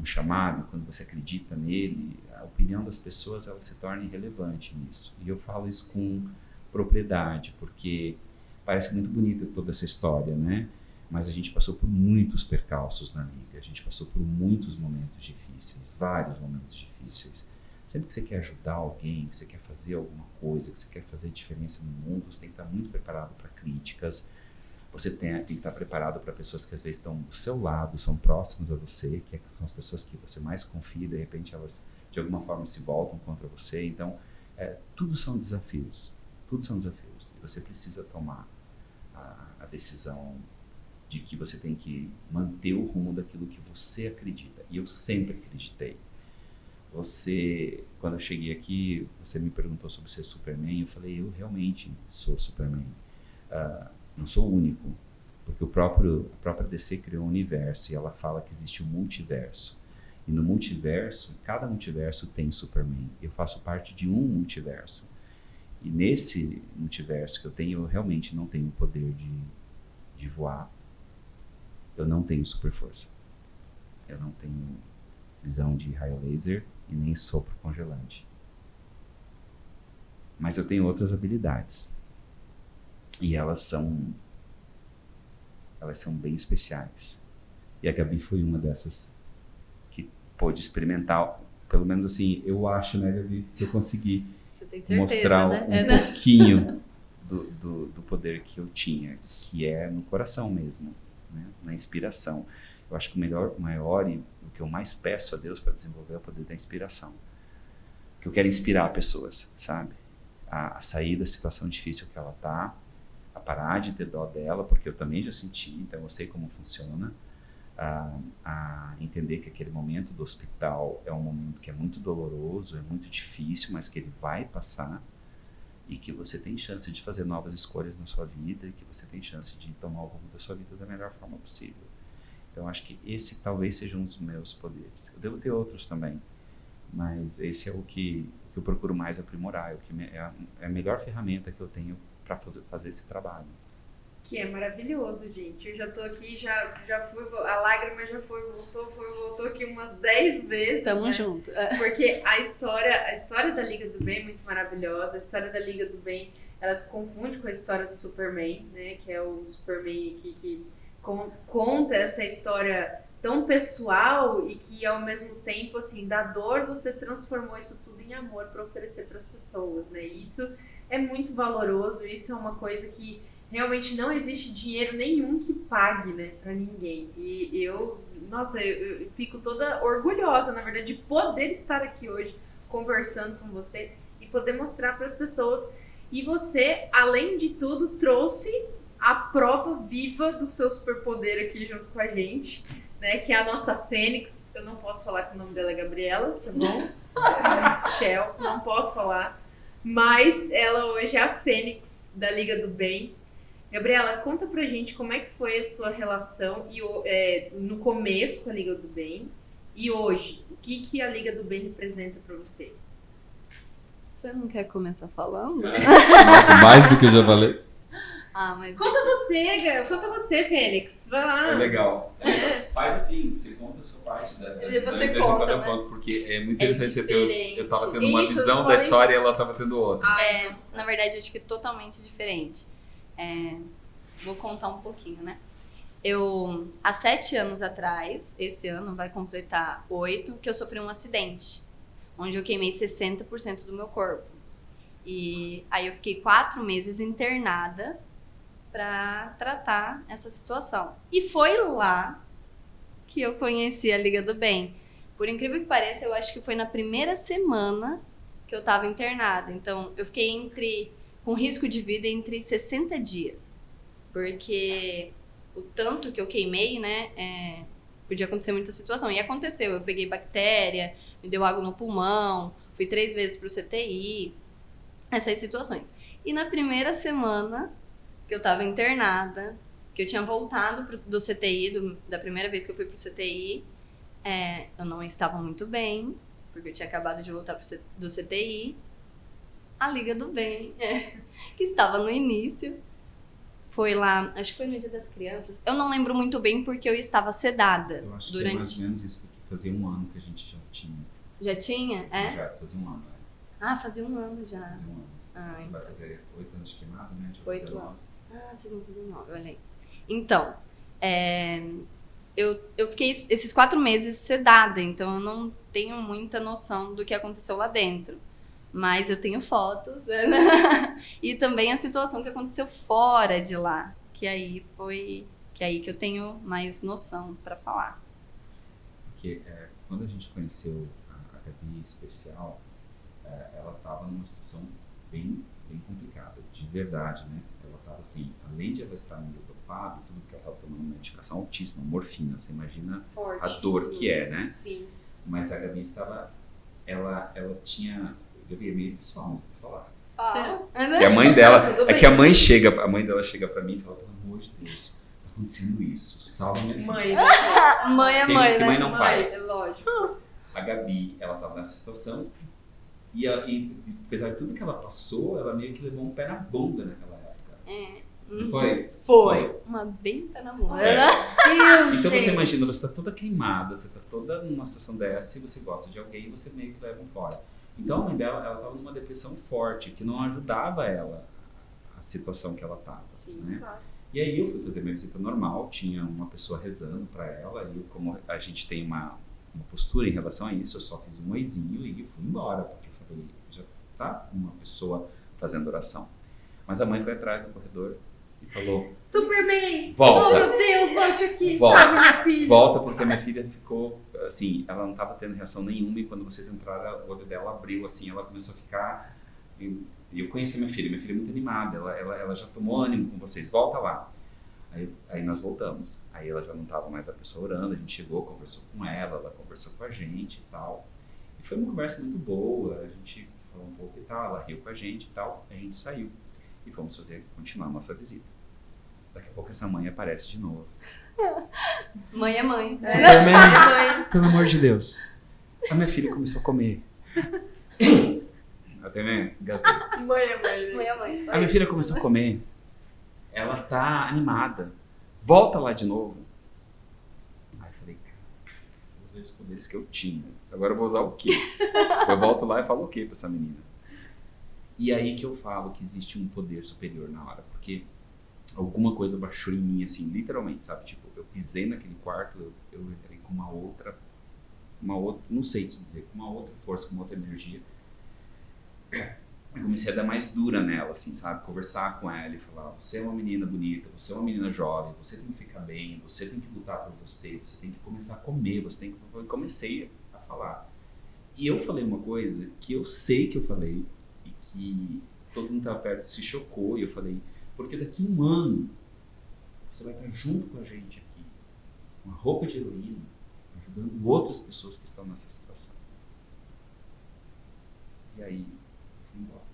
um chamado, quando você acredita nele, a opinião das pessoas ela se torna irrelevante nisso. E eu falo isso com propriedade, porque parece muito bonita toda essa história, né? mas a gente passou por muitos percalços na liga, a gente passou por muitos momentos difíceis, vários momentos difíceis. Sempre que você quer ajudar alguém, que você quer fazer alguma coisa, que você quer fazer diferença no mundo, você tem que estar muito preparado para críticas, você tem, tem, que estar preparado para pessoas que às vezes estão do seu lado, são próximas a você, que são as pessoas que você mais confia, de repente elas de alguma forma se voltam contra você. Então, é, tudo são desafios, tudo são desafios. E você precisa tomar a, a decisão de que você tem que manter o rumo daquilo que você acredita. E eu sempre acreditei. Você, quando eu cheguei aqui, você me perguntou sobre ser Superman. Eu falei, eu realmente sou Superman. Uh, não sou único, porque o próprio a própria DC criou um universo e ela fala que existe um multiverso. E no multiverso, cada multiverso tem Superman. Eu faço parte de um multiverso. E nesse multiverso que eu tenho, eu realmente não tenho o poder de, de voar, eu não tenho super força. Eu não tenho visão de raio laser e nem sopro congelante. Mas eu tenho outras habilidades. E elas são elas são bem especiais. E a Gabi foi uma dessas que pôde experimentar, pelo menos assim, eu acho, né, Gabi, que eu consegui certeza, mostrar né? um É. pouquinho do, do, do poder que eu tinha, que é no coração mesmo, né? na inspiração. Eu acho que o melhor, o maior e o que eu mais peço a Deus para desenvolver é o poder da inspiração. Que eu quero inspirar pessoas, sabe? A, a sair da situação difícil que ela tá, a parar de ter dó dela, porque eu também já senti, então eu sei como funciona. A, a entender que aquele momento do hospital é um momento que é muito doloroso, é muito difícil, mas que ele vai passar e que você tem chance de fazer novas escolhas na sua vida e que você tem chance de tomar o rumo da sua vida da melhor forma possível. Então acho que esse talvez seja um dos meus poderes. Eu devo ter outros também, mas esse é o que, que eu procuro mais aprimorar, é, o que me- é a, é a melhor ferramenta que eu tenho para fazer, fazer esse trabalho. Que é maravilhoso, gente. Eu já tô aqui, já, já fui, a lágrima já foi, voltou, foi, voltou aqui umas 10 vezes. Tamo né? junto. Porque a história, a história da Liga do Bem é muito maravilhosa. A história da Liga do Bem, ela se confunde com a história do Superman, né? Que é o Superman que, que con- conta essa história tão pessoal e que ao mesmo tempo, assim, da dor você transformou isso tudo em amor para oferecer para as pessoas, né? Isso é muito valoroso. Isso é uma coisa que realmente não existe dinheiro nenhum que pague, né, para ninguém. E eu, nossa, eu, eu fico toda orgulhosa, na verdade, de poder estar aqui hoje conversando com você e poder mostrar para as pessoas. E você, além de tudo, trouxe a prova viva do seu superpoder aqui junto com a gente, né? Que é a nossa Fênix. Eu não posso falar que o nome dela é Gabriela, tá bom? É, Shell, não posso falar. Mas ela hoje é a Fênix da Liga do Bem. Gabriela, conta pra gente como é que foi a sua relação e, é, no começo com a Liga do Bem e hoje. O que, que a Liga do Bem representa pra você? Você não quer começar falando? Nossa, mais do que eu já falei. Ah, mas. Conta você, conta você, Fênix. Vai lá. É legal. Faz assim, você conta a sua parte da, da visão, você conta, né? conto, porque é muito É interessante você ter. Eu tava tendo uma Isso, visão da história e ela tava tendo outra. Ah, É, na verdade, acho que totalmente diferente. É, vou contar um pouquinho, né? Eu, há sete anos atrás, esse ano vai completar oito, que eu sofri um acidente, onde eu queimei 60% do meu corpo. E aí eu fiquei quatro meses internada para tratar essa situação. E foi lá que eu conheci a Liga do Bem. Por incrível que pareça, eu acho que foi na primeira semana que eu estava internada. Então, eu fiquei entre com risco de vida entre 60 dias. Porque o tanto que eu queimei, né, é, podia acontecer muita situação. E aconteceu. Eu peguei bactéria, me deu água no pulmão, fui três vezes pro CTI, essas situações. E na primeira semana que eu estava internada, que eu tinha voltado pro- do CTI, do- da primeira vez que eu fui pro CTI, é, eu não estava muito bem, porque eu tinha acabado de voltar pro do CTI. A Liga do Bem, é, que estava no início, foi lá, acho que foi no Dia das Crianças. Eu não lembro muito bem porque eu estava sedada Eu acho que é mais durante. ou menos isso, porque fazia um ano que a gente já tinha. Já tinha? É? Já fazia um ano, né? Ah, fazia um ano já. Fazia um ano. Ah, Você vai fazer oito anos de queimado, né? Oito anos. Ah, vocês vão fazer nove, olha aí. Então, é, eu, eu fiquei esses quatro meses sedada, então eu não tenho muita noção do que aconteceu lá dentro. Mas eu tenho fotos, né? e também a situação que aconteceu fora de lá, que aí foi que aí que eu tenho mais noção para falar. Porque é, quando a gente conheceu a, a Gabi especial, é, ela estava numa situação bem, bem complicada, de verdade, né? Estava assim, além de ela estar meio dopada, tudo que ela estava tomando medicação altíssima, morfina, você imagina Forte. a dor que é, né? Sim. Mas a Gabi estava, ela, ela tinha, Gabi é meio pessoal, não vou falar. Ah, E a mãe dela, é que a mãe chega, a mãe dela chega pra mim e fala, pelo amor de Deus, tá acontecendo isso, salva minha filha. Mãe, né? mãe é Quem- mãe, que né? mãe não Mãe, faz? É lógico. a Gabi, ela tava nessa situação e, e apesar de tudo que ela passou, ela meio que levou um pé na bunda naquela época. É. Não foi? Foi. Uma bem tá na mão. É. Deus, Então você imagina, você tá toda queimada, você tá toda numa situação dessa e você gosta de alguém e você meio que leva um fora. Então a mãe dela, ela tava numa depressão forte, que não ajudava ela a situação que ela tava, Sim, né? claro. E aí eu fui fazer minha visita normal, tinha uma pessoa rezando para ela, e eu, como a gente tem uma, uma postura em relação a isso, eu só fiz um oizinho e fui embora, porque eu falei, já tá uma pessoa fazendo oração. Mas a mãe foi atrás do corredor e falou: Superman! Volta. Oh, meu Deus, volte aqui! Volta. Sabe, minha filha? Volta porque a minha filha ficou assim, ela não estava tendo reação nenhuma e quando vocês entraram, o olho dela abriu assim, ela começou a ficar. E eu conheci minha filha, minha filha é muito animada, ela, ela, ela já tomou ânimo com vocês, volta lá. Aí, aí nós voltamos. Aí ela já não estava mais a pessoa orando, a gente chegou, conversou com ela, ela conversou com a gente e tal. E foi uma conversa muito boa, a gente falou um pouco e tal, ela riu com a gente e tal, a gente saiu e fomos fazer, continuar a nossa visita. Daqui a pouco essa mãe aparece de novo. Mãe é mãe. Superman, pelo amor de Deus. A minha filha começou a comer. Até me engasguei. Mãe é mãe. Mãe é mãe. A minha isso. filha começou a comer. Ela tá animada. Volta lá de novo. Aí eu falei, cara, usei os poderes que eu tinha. Agora eu vou usar o quê? Eu volto lá e falo o quê pra essa menina? E aí que eu falo que existe um poder superior na hora, porque alguma coisa baixou em mim, assim, literalmente, sabe? Tipo, eu pisei naquele quarto, eu, eu entrei com uma outra, uma outra, não sei te dizer, com uma outra força, com uma outra energia. Eu comecei a dar mais dura nela, assim, sabe? Conversar com ela e falar: você é uma menina bonita, você é uma menina jovem, você tem que ficar bem, você tem que lutar por você, você tem que começar a comer, você tem que. Eu comecei a falar. E eu falei uma coisa que eu sei que eu falei que todo mundo estava perto se chocou e eu falei: porque daqui a um ano você vai estar junto com a gente aqui, com a roupa de heroína, ajudando outras pessoas que estão nessa situação. E aí, eu fui embora.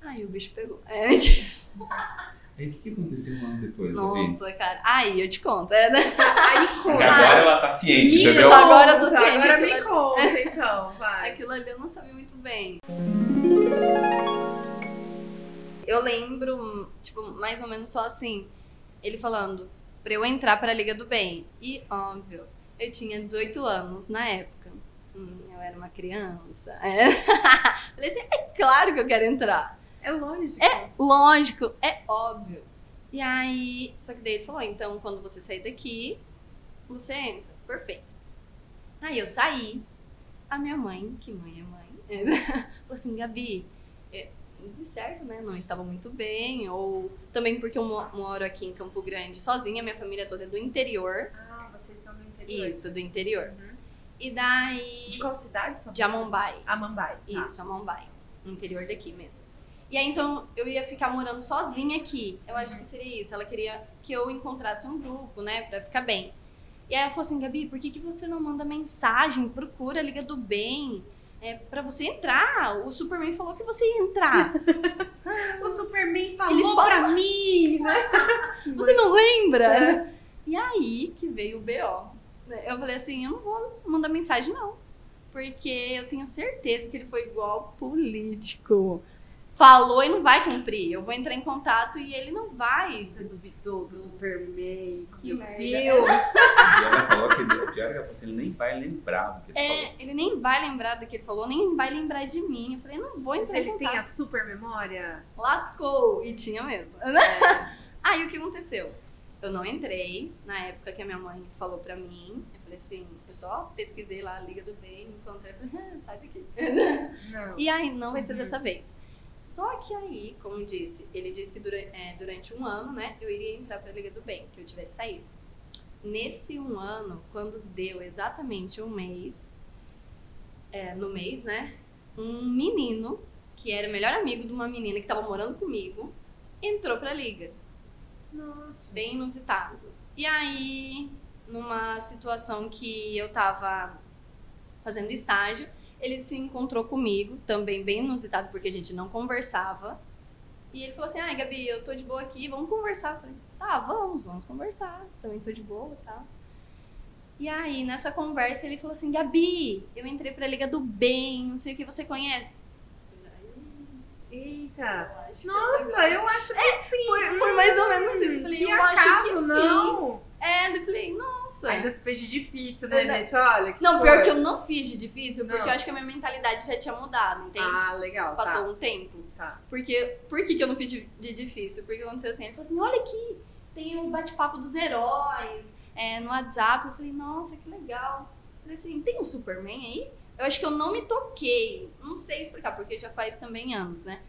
Ai, o bicho pegou. É, Aí o que, que aconteceu um ano depois, nossa, cara. Aí, eu te conto. É, né? Aí Porque conta. agora ela tá ciente, Me entendeu? Isso, agora eu tô conta, ciente, Agora aquilo me conta, então, vai. Aquilo ali eu não sabia muito bem. Eu lembro, tipo, mais ou menos só assim, ele falando pra eu entrar pra Liga do Bem. E, óbvio, eu tinha 18 anos na época. Hum, eu era uma criança. É. Falei assim, é claro que eu quero entrar. É lógico. É lógico, é óbvio. E aí, só que daí ele falou, então quando você sair daqui, você entra. Perfeito. Aí eu saí, a minha mãe, que mãe é mãe, falou assim, Gabi, é, de certo, né, não estava muito bem, ou também porque eu mo- moro aqui em Campo Grande sozinha, minha família toda é do interior. Ah, vocês são do interior. Isso, do interior. Uhum. E daí... De qual cidade? De Amambai. Amambai. tá. Isso, a Mumbai. No interior daqui mesmo. E aí, então, eu ia ficar morando sozinha aqui. Eu acho que seria isso. Ela queria que eu encontrasse um grupo, né, pra ficar bem. E aí ela falou assim, Gabi, por que, que você não manda mensagem? Procura a Liga do Bem. É, pra você entrar. O Superman falou que você ia entrar. O Superman falou fala- pra mim, né? Você não lembra? É. E aí que veio o BO. Eu falei assim, eu não vou mandar mensagem, não. Porque eu tenho certeza que ele foi igual político. Falou e não vai cumprir. Eu vou entrar em contato e ele não vai. Você duvidou do Superman. Que Meu merda. Deus. E ela falou que ele, o pior é que ela falou assim, ele nem vai lembrar do que ele falou. É, ele nem vai lembrar do que ele falou, nem vai lembrar de mim. Eu falei, não vou Mas entrar em ele tem contato. a super memória? Lascou. E tinha mesmo. Aí o que aconteceu? Eu não entrei na época que a minha mãe falou pra mim. Eu falei assim, eu só pesquisei lá a Liga do Bem, me encontrei, falei, ah, sai daqui. Não. E aí, não vai ser Uhum. dessa vez. Só que aí, como disse, ele disse que dura- é, durante um ano, né, eu iria entrar pra Liga do Bem, que eu tivesse saído. Nesse um ano, quando deu exatamente um mês, é, no mês, né, um menino, que era o melhor amigo de uma menina que tava morando comigo, entrou pra Liga. Nossa. Bem inusitado. E aí, numa situação que eu tava fazendo estágio, ele se encontrou comigo, também bem inusitado, porque a gente não conversava. E ele falou assim: Ai, Gabi, eu tô de boa aqui, vamos conversar. Eu falei: Tá, vamos, vamos conversar. Também tô de boa e tal. E aí, nessa conversa, ele falou assim: Gabi, eu entrei pra Liga do Bem, não sei o que você conhece. Eu Eita. "Ih, acho é Nossa, eu acho que sim. Foi, foi mais ou menos isso. Eu falei, que eu acho acaso, que sim. É, eu falei, nossa. Ainda se fez de difícil, né, Verdade. gente? Olha. Não, foi. pior que eu não fiz de difícil, porque Não. eu acho que a minha mentalidade já tinha mudado, entende? Ah, legal. Passou tá. um tempo. Tá. Porque, por que, que eu não fiz de, de difícil? Porque aconteceu assim, ele falou assim, olha aqui, tem o bate-papo dos heróis é, no WhatsApp. Eu falei, nossa, que legal. Falei assim, tem um Superman aí? Eu acho que eu não me toquei. Não sei explicar, porque já faz também anos, né?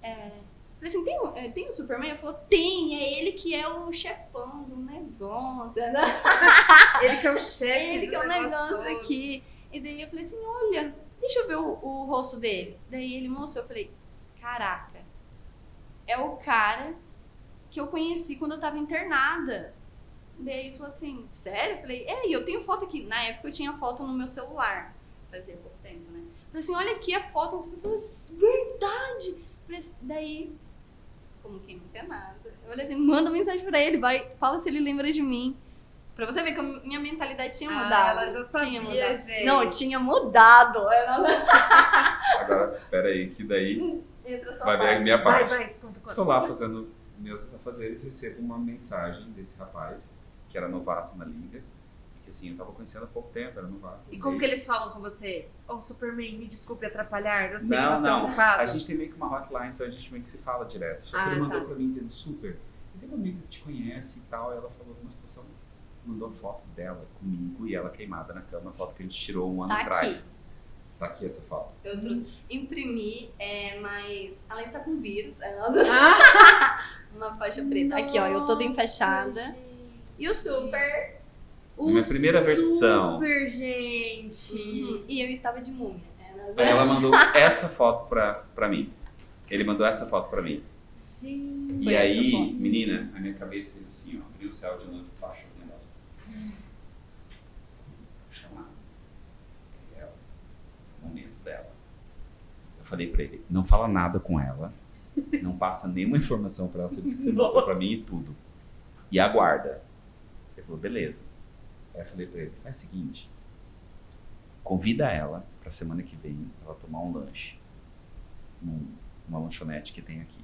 É, falei assim, tem, um- é, tem um Superman? Ele falou, tem, é ele que é o chefão do negócio. né? Ele que é o chefe. ele do que é o negócio todo. aqui. E daí eu falei assim, olha, deixa eu ver o, o rosto dele. Daí ele mostrou, eu falei, caraca, é o cara que eu conheci quando eu tava internada. Daí ele falou assim, sério? Eu falei, é, e eu tenho foto aqui. Na época eu tinha foto no meu celular. Fazia pouco tempo, né? Falei assim, olha aqui a foto. o. Eu falei, verdade. Assim, daí, como quem não quer nada. Eu falei assim, manda mensagem pra ele, vai, fala se ele lembra de mim. Pra você ver que a minha mentalidade tinha Ah, mudado. ela já sabia, tinha mudado. gente. Não, tinha mudado. Ela- Agora, espera aí, que daí Entra só vai ver a parte. minha Vai, parte. vai, conta, conta. Tô lá fazendo meus afazeres, recebo uma mensagem desse rapaz, que era novato na liga, e que assim, eu tava conhecendo há pouco tempo, era novato. E como que eles falam com você? Ô, Superman, me desculpe atrapalhar. Eu sei Não, que você é não. ocupado. A gente tem meio que uma hotline, então a gente meio que se fala direto. Só que Ah, ele mandou tá. pra mim dizendo, super, tem uma amiga que te conhece e tal, e ela falou numa situação, mandou foto dela comigo e ela queimada na cama, foto que a gente tirou um ano Tá aqui. atrás. Tá aqui essa foto. Eu trouxe, imprimi, é, mas ela está com vírus. É, Ah, uma faixa preta. Aqui, ó, eu toda enfaixada. Nossa, E o super. O Minha primeira versão. Super, gente. Uhum. E eu estava de múmia. Aí ela mandou essa foto pra, pra mim. Ele mandou essa foto pra mim. Gente. Foi e aí, menina, a minha cabeça fez assim, ó, abriu o céu de novo, baixou o negócio. Vou chamar ela, o momento dela. Eu falei pra ele, não fala nada com ela, não passa nenhuma informação pra ela sobre isso que você mostrou pra mim e tudo. E aguarda. Ele falou, beleza. Aí eu falei pra ele, faz o seguinte, convida ela pra semana que vem pra ela tomar um lanche num- numa lanchonete que tem aqui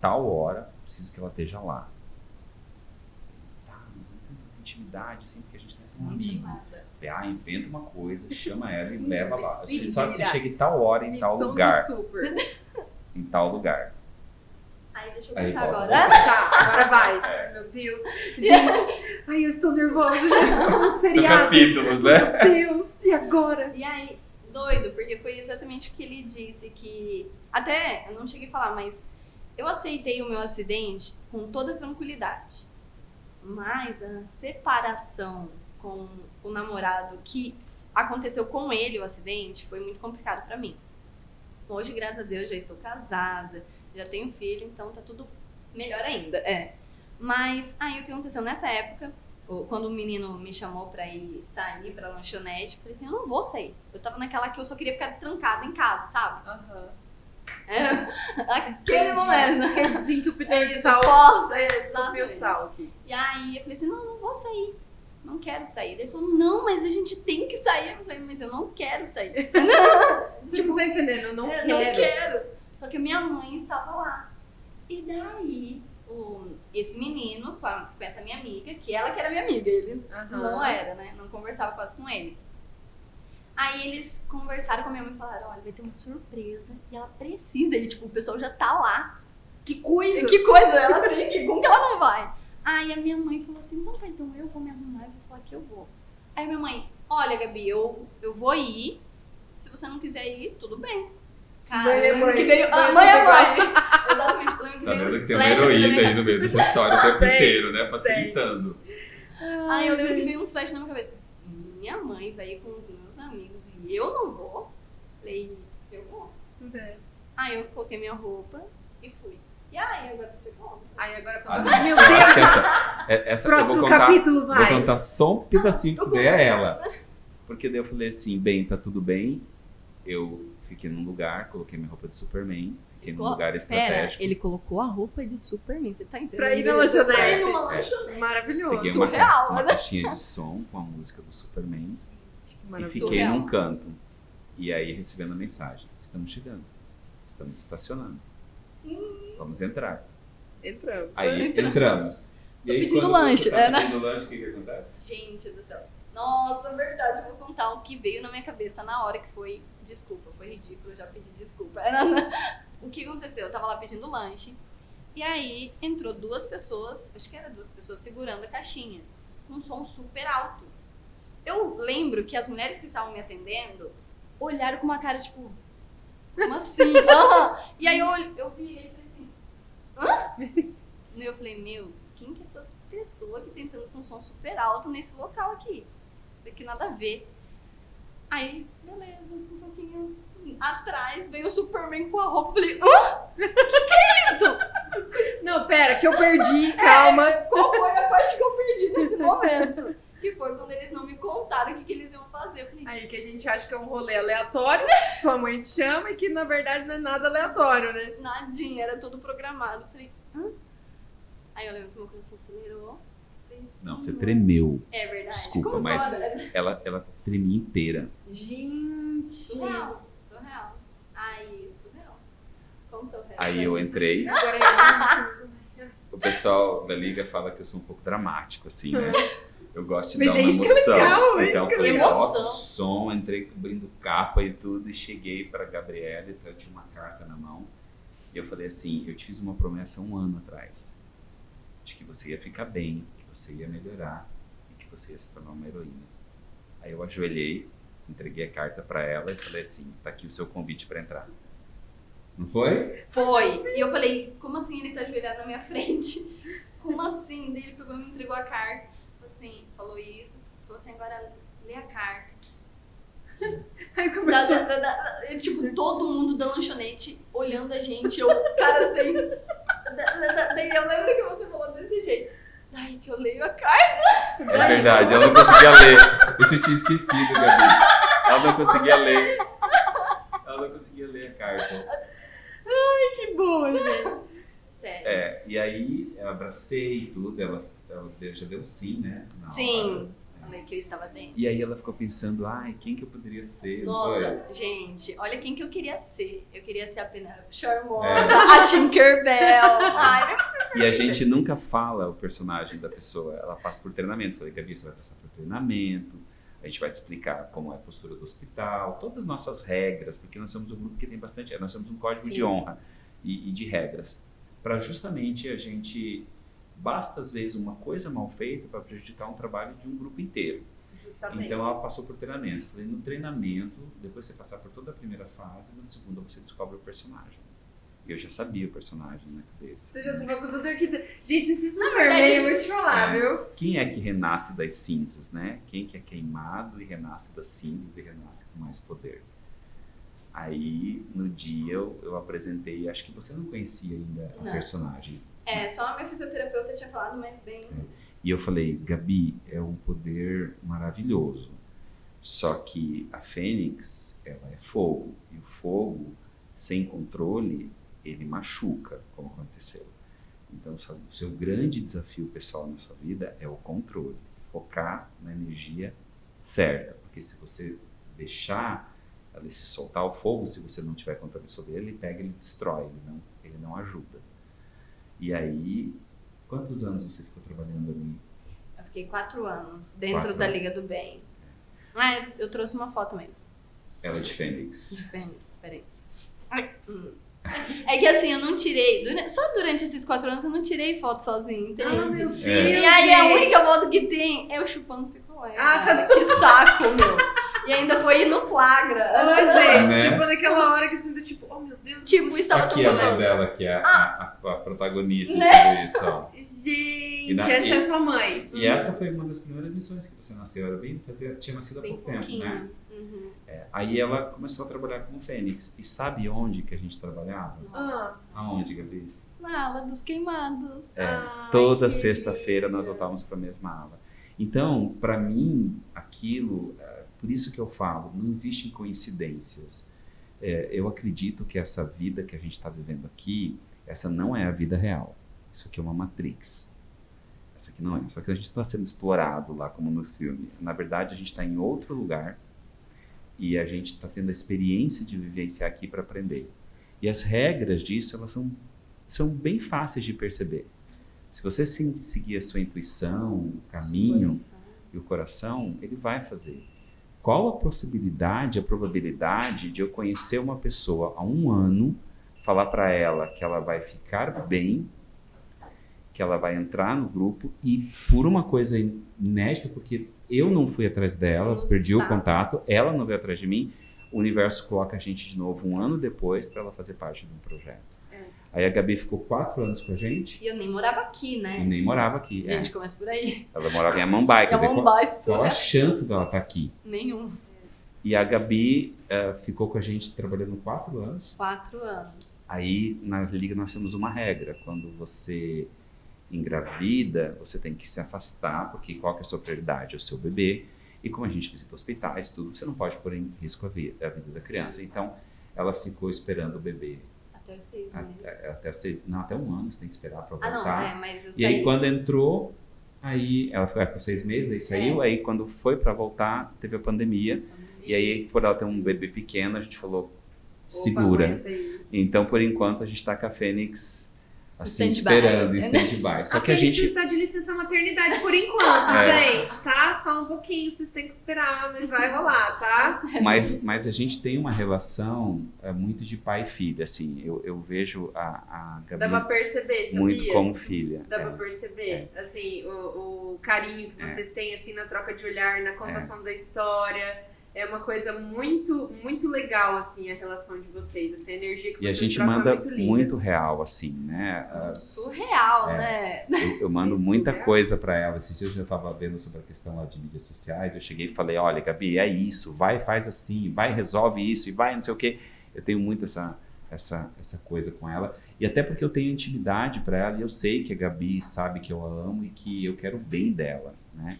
tal hora, preciso que ela esteja lá. Tá, mas não tem tanta intimidade assim, porque a gente não é tão amigo. Falei, ah, inventa uma coisa, chama ela e leva lá. Eu só que você chegue tal hora, em tal Missão lugar. do Super. Em tal lugar. Aí, deixa eu Aí, contar agora. Tá, agora vai. É. Meu Deus. Gente, ai, eu estou nervosa. São seriado. capítulos, né? Meu Deus, e agora? E aí, doido, porque foi exatamente o que ele disse, que até eu não cheguei a falar, mas eu aceitei o meu acidente com toda tranquilidade. Mas a separação com o namorado que aconteceu com ele o acidente foi muito complicado pra mim. Hoje, graças a Deus, já estou casada, já tenho filho, então tá tudo melhor ainda. É. Mas aí o que aconteceu nessa época, quando o menino me chamou pra ir sair pra lanchonete, eu falei assim, eu não vou sair. Eu tava naquela que eu só queria ficar trancada em casa, sabe? Aham. É, aquele momento. Desentupidor É de sal. é, sal aqui. E aí eu falei assim, não, não vou sair. Não quero sair. Ele falou, não, mas a gente tem que sair. Eu falei, mas eu não quero sair. Não tá entendendo, eu não É, quero. não quero. Só que minha mãe estava lá. E daí, o, esse menino, com, a- com essa minha amiga, que ela que era minha amiga, ele Aham. não era, né? Não conversava quase com ele. Aí eles conversaram com a minha mãe e falaram, olha, vai ter uma surpresa e ela precisa. E tipo, o pessoal já tá lá. Que coisa. Que coisa, ela tem que como que ela não vai? Aí a minha mãe falou assim, então tá, então eu vou me arrumar e vou falar que eu vou. Aí minha mãe, olha Gabi, eu, eu vou ir, se você não quiser ir, tudo bem. Cara, Mãe é eu lembro mãe. que veio, Mãe a é mãe é mãe. Exatamente, eu lembro que Tá veio vendo que tem uma heroína aí no meio dessa história o tempo Tem. inteiro, né? Facilitando. Aí eu lembro que veio um flash na minha cabeça. Minha mãe vai ir com os meus amigos e eu não vou. Falei, eu vou. Aí eu coloquei minha roupa e fui. E aí, agora você conta. Aí agora Ah, conta. Meu Eu acho Deus. essa, é- essa eu Próximo vou contar, capítulo vou vai. contar só um pedacinho que daí é ela. Porque daí eu falei assim, bem, tá tudo bem. Eu fiquei num lugar, coloquei minha roupa de Superman, fiquei num lugar Pera, estratégico. ele colocou a roupa de Superman, você tá entendendo? Pra ir na Pra lanchonete. ir numa É. lanchonete. Maravilhoso. Peguei uma, surreal, uma né? caixinha de som com a música do Superman e Maravilhoso. fiquei Surreal. num canto. E aí recebendo a mensagem, estamos chegando, estamos estacionando, Hum. vamos entrar. Entramos. Aí entramos. Tô e aí, pedindo lanche, tá é, né? pedindo lanche, o que, que acontece? Gente do céu. Nossa, verdade, eu vou contar o que veio na minha cabeça na hora que foi desculpa. Foi ridículo, já pedi desculpa. O que aconteceu? Eu tava lá pedindo lanche. E aí entrou duas pessoas, acho que era duas pessoas segurando a caixinha. Com um som super alto. Eu lembro que as mulheres que estavam me atendendo olharam com uma cara tipo, como assim? Aham. E aí eu, eu vi ele e falei assim, hã? E eu falei, meu, quem que é essas pessoas que tentando com som super alto nesse local aqui? Que nada a ver. Aí, beleza, um pouquinho atrás veio o Superman com a roupa. Falei, hã? Que que é isso? Não, pera, que eu perdi, calma. É, qual foi a parte que eu perdi nesse momento? Que foi quando eles não me contaram o que, que eles iam fazer. Falei, Aí que a gente acha que é um rolê aleatório, sua mãe te chama e que na verdade não é nada aleatório, né? nadinha, era tudo programado. Falei, hã? Aí eu lembro que meu coração acelerou. Não, você tremeu. É verdade. Desculpa, Como mas-? Ela, ela tremia inteira. Gente. Surreal, surreal. Aí, surreal. Conta o resto. Aí eu entrei, Agora é o pessoal da liga fala que eu sou um pouco dramático, assim, né? Eu gosto de Mas dar é uma isso que é emoção. legal, é então isso que é falei, Emoção. som, entrei cobrindo capa e tudo, e cheguei pra Gabriela, então eu tinha uma carta na mão. E eu falei assim, eu te fiz uma promessa um ano atrás. De que você ia ficar bem, você ia melhorar e que você ia se tornar uma heroína. Aí eu ajoelhei, entreguei a carta pra ela e falei assim, tá aqui o seu convite pra entrar. Não foi? Foi. E eu falei, como assim ele tá ajoelhado na minha frente? Como assim? Daí ele pegou e me entregou a carta. Falou assim, falou isso. Falou assim, agora lê a carta. Aí Da- começou. da- da- da- e, tipo, todo mundo da lanchonete olhando a gente. Eu, cara, assim. da- da- da- Daí eu lembro que você falou desse jeito. Daí que eu leio a carta. É verdade, ela não conseguia ler. Isso eu tinha esquecido, Gabi. Ela não conseguia ler. Ela não conseguia ler a carta. Que boa, gente. Sério. É, e aí eu abracei e tudo, ela, ela já deu sim, né? na Sim. hora. Falei que eu estava dentro. E aí ela ficou pensando, ai, quem que eu poderia ser? Nossa, gente, olha quem que eu queria ser. Eu queria ser a Penélope Charmosa, É. a Tinkerbell. Ai? E a gente nunca fala o personagem da pessoa, ela passa por treinamento. Falei, Gabi, você vai passar por treinamento, a gente vai te explicar como é a postura do hospital, todas as nossas regras, porque nós somos um grupo que tem bastante, nós somos um código Sim. de honra e, e de regras, para justamente a gente, basta às vezes uma coisa mal feita para prejudicar um trabalho de um grupo inteiro. Justamente. Então ela passou por treinamento. Falei, no treinamento, depois você passar por toda a primeira fase, na segunda você descobre o personagem. E eu já sabia o personagem na cabeça. Você já tava com tudo aqui. Gente, esse verdade, Superman, eu gente- vou te falar, É. viu? Quem é que renasce das cinzas, né? Quem que é queimado e renasce das cinzas e renasce com mais poder? Aí, no dia, eu, eu apresentei, acho que você não conhecia ainda a Não. personagem. É, só a minha fisioterapeuta tinha falado, mas bem. E eu falei, Gabi, é um poder maravilhoso. Só que a Fênix, ela é fogo. E o fogo, sem controle, ele machuca, como aconteceu. Então, o seu grande desafio pessoal na sua vida é o controle. Focar na energia certa. Porque se você deixar ele se soltar o fogo, se você não tiver controle sobre ele, ele pega, ele destrói, ele não, ele não ajuda. E aí, quantos anos você ficou trabalhando ali? Eu fiquei quatro anos dentro Quatro da anos. Liga do Bem. Ah, eu trouxe uma foto mesmo. Ela de Fênix. De Fênix, peraí. Ai, hum. É que assim, eu não tirei. Só durante esses quatro anos eu não tirei foto sozinha, entende? Ah, meu Deus, É. E aí a única foto que tem é eu chupando picolé. Ah, cara. Que saco, meu. E ainda foi no flagra. Ô, gente, Né? tipo, naquela hora que você tipo, oh meu Deus. Tipo, estava Aqui tão a mãe dela, que é a, a- a protagonista de Né? tudo isso, ó. Gente, E na- essa e- é sua mãe. E essa foi uma das primeiras missões que você nasceu. Era bem, fazia, tinha nascido há Bem pouco tempo, pouquinho. né? Uhum. É, aí ela começou a trabalhar como Fênix. E sabe onde que a gente trabalhava? Nossa. Aonde, Gabi? Na ala dos queimados. É, Ai, toda que sexta-feira nós voltávamos para a mesma aula. Então, para mim, aquilo, é, por isso que eu falo, não existem coincidências. É, eu acredito que essa vida que a gente está vivendo aqui, essa não é a vida real. Isso aqui é uma matrix. Essa aqui não é. Só que a gente está sendo explorado lá, como no filme. Na verdade, a gente está em outro lugar e a gente está tendo a experiência de vivenciar aqui para aprender. E as regras disso, elas são, são bem fáceis de perceber. Se você se- seguir a sua intuição, o caminho Coração. e o coração, ele vai fazer. Qual a possibilidade, a probabilidade de eu conhecer uma pessoa há um ano, falar para ela que ela vai ficar bem, que ela vai entrar no grupo e por uma coisa inédita, porque eu não fui atrás dela, perdi o contato, ela não veio atrás de mim, o universo coloca a gente de novo um ano depois para ela fazer parte de um projeto. É. Aí a Gabi ficou quatro anos com a gente E eu nem morava aqui, e né? nem morava aqui. A é. gente começa por aí. Ela morava em Amambai, quer É dizer, qual, qual a chance dela estar aqui? Nenhum. E a Gabi eh, ficou com a gente trabalhando quatro anos. Quatro anos. Aí na liga nós temos uma regra: quando você engravida, você tem que se afastar, porque qual que é a sua prioridade? É o seu bebê. E como a gente visita hospitais, tudo, você não pode pôr em risco a vida, a vida da criança. Então ela ficou esperando o bebê Até os seis até, meses. até seis, não, até um ano você tem que esperar para Ah, voltar. não, é, mas eu E aí saí. quando entrou, aí ela ficou com seis meses, aí É. saiu, aí quando foi para voltar, teve a pandemia. E aí, por ela ter um bebê pequeno, a gente falou, segura. aí. Então, por enquanto, a gente tá com a Fênix assim, esperando, em stand-by. Só a que a gente. está de licença maternidade por enquanto, É. gente, tá? Só um pouquinho, vocês têm que esperar, mas vai rolar, tá? Mas, mas a gente tem uma relação é, muito de pai e filha, assim. Eu, eu vejo a, a Dá pra Gabi perceber, sabia? muito como filha. Dá é. pra perceber, assim, o, o carinho que É. vocês têm, assim, na troca de olhar, na contação da história. É uma coisa muito, muito legal, assim, a relação de vocês. Essa energia que E a vocês gente trocam manda é muito linda. muito real, assim, né? Ah, Surreal, É. né? Eu, eu mando Isso, muita coisa para ela. Esses dias eu estava vendo sobre a questão lá de mídias sociais. Eu cheguei e falei: olha, Gabi, é isso, vai, faz assim, vai, resolve isso, e vai, não sei o quê. Eu tenho muito essa, essa, essa coisa com ela. E até porque eu tenho intimidade para ela e eu sei que a Gabi sabe que eu a amo e que eu quero o bem dela, né?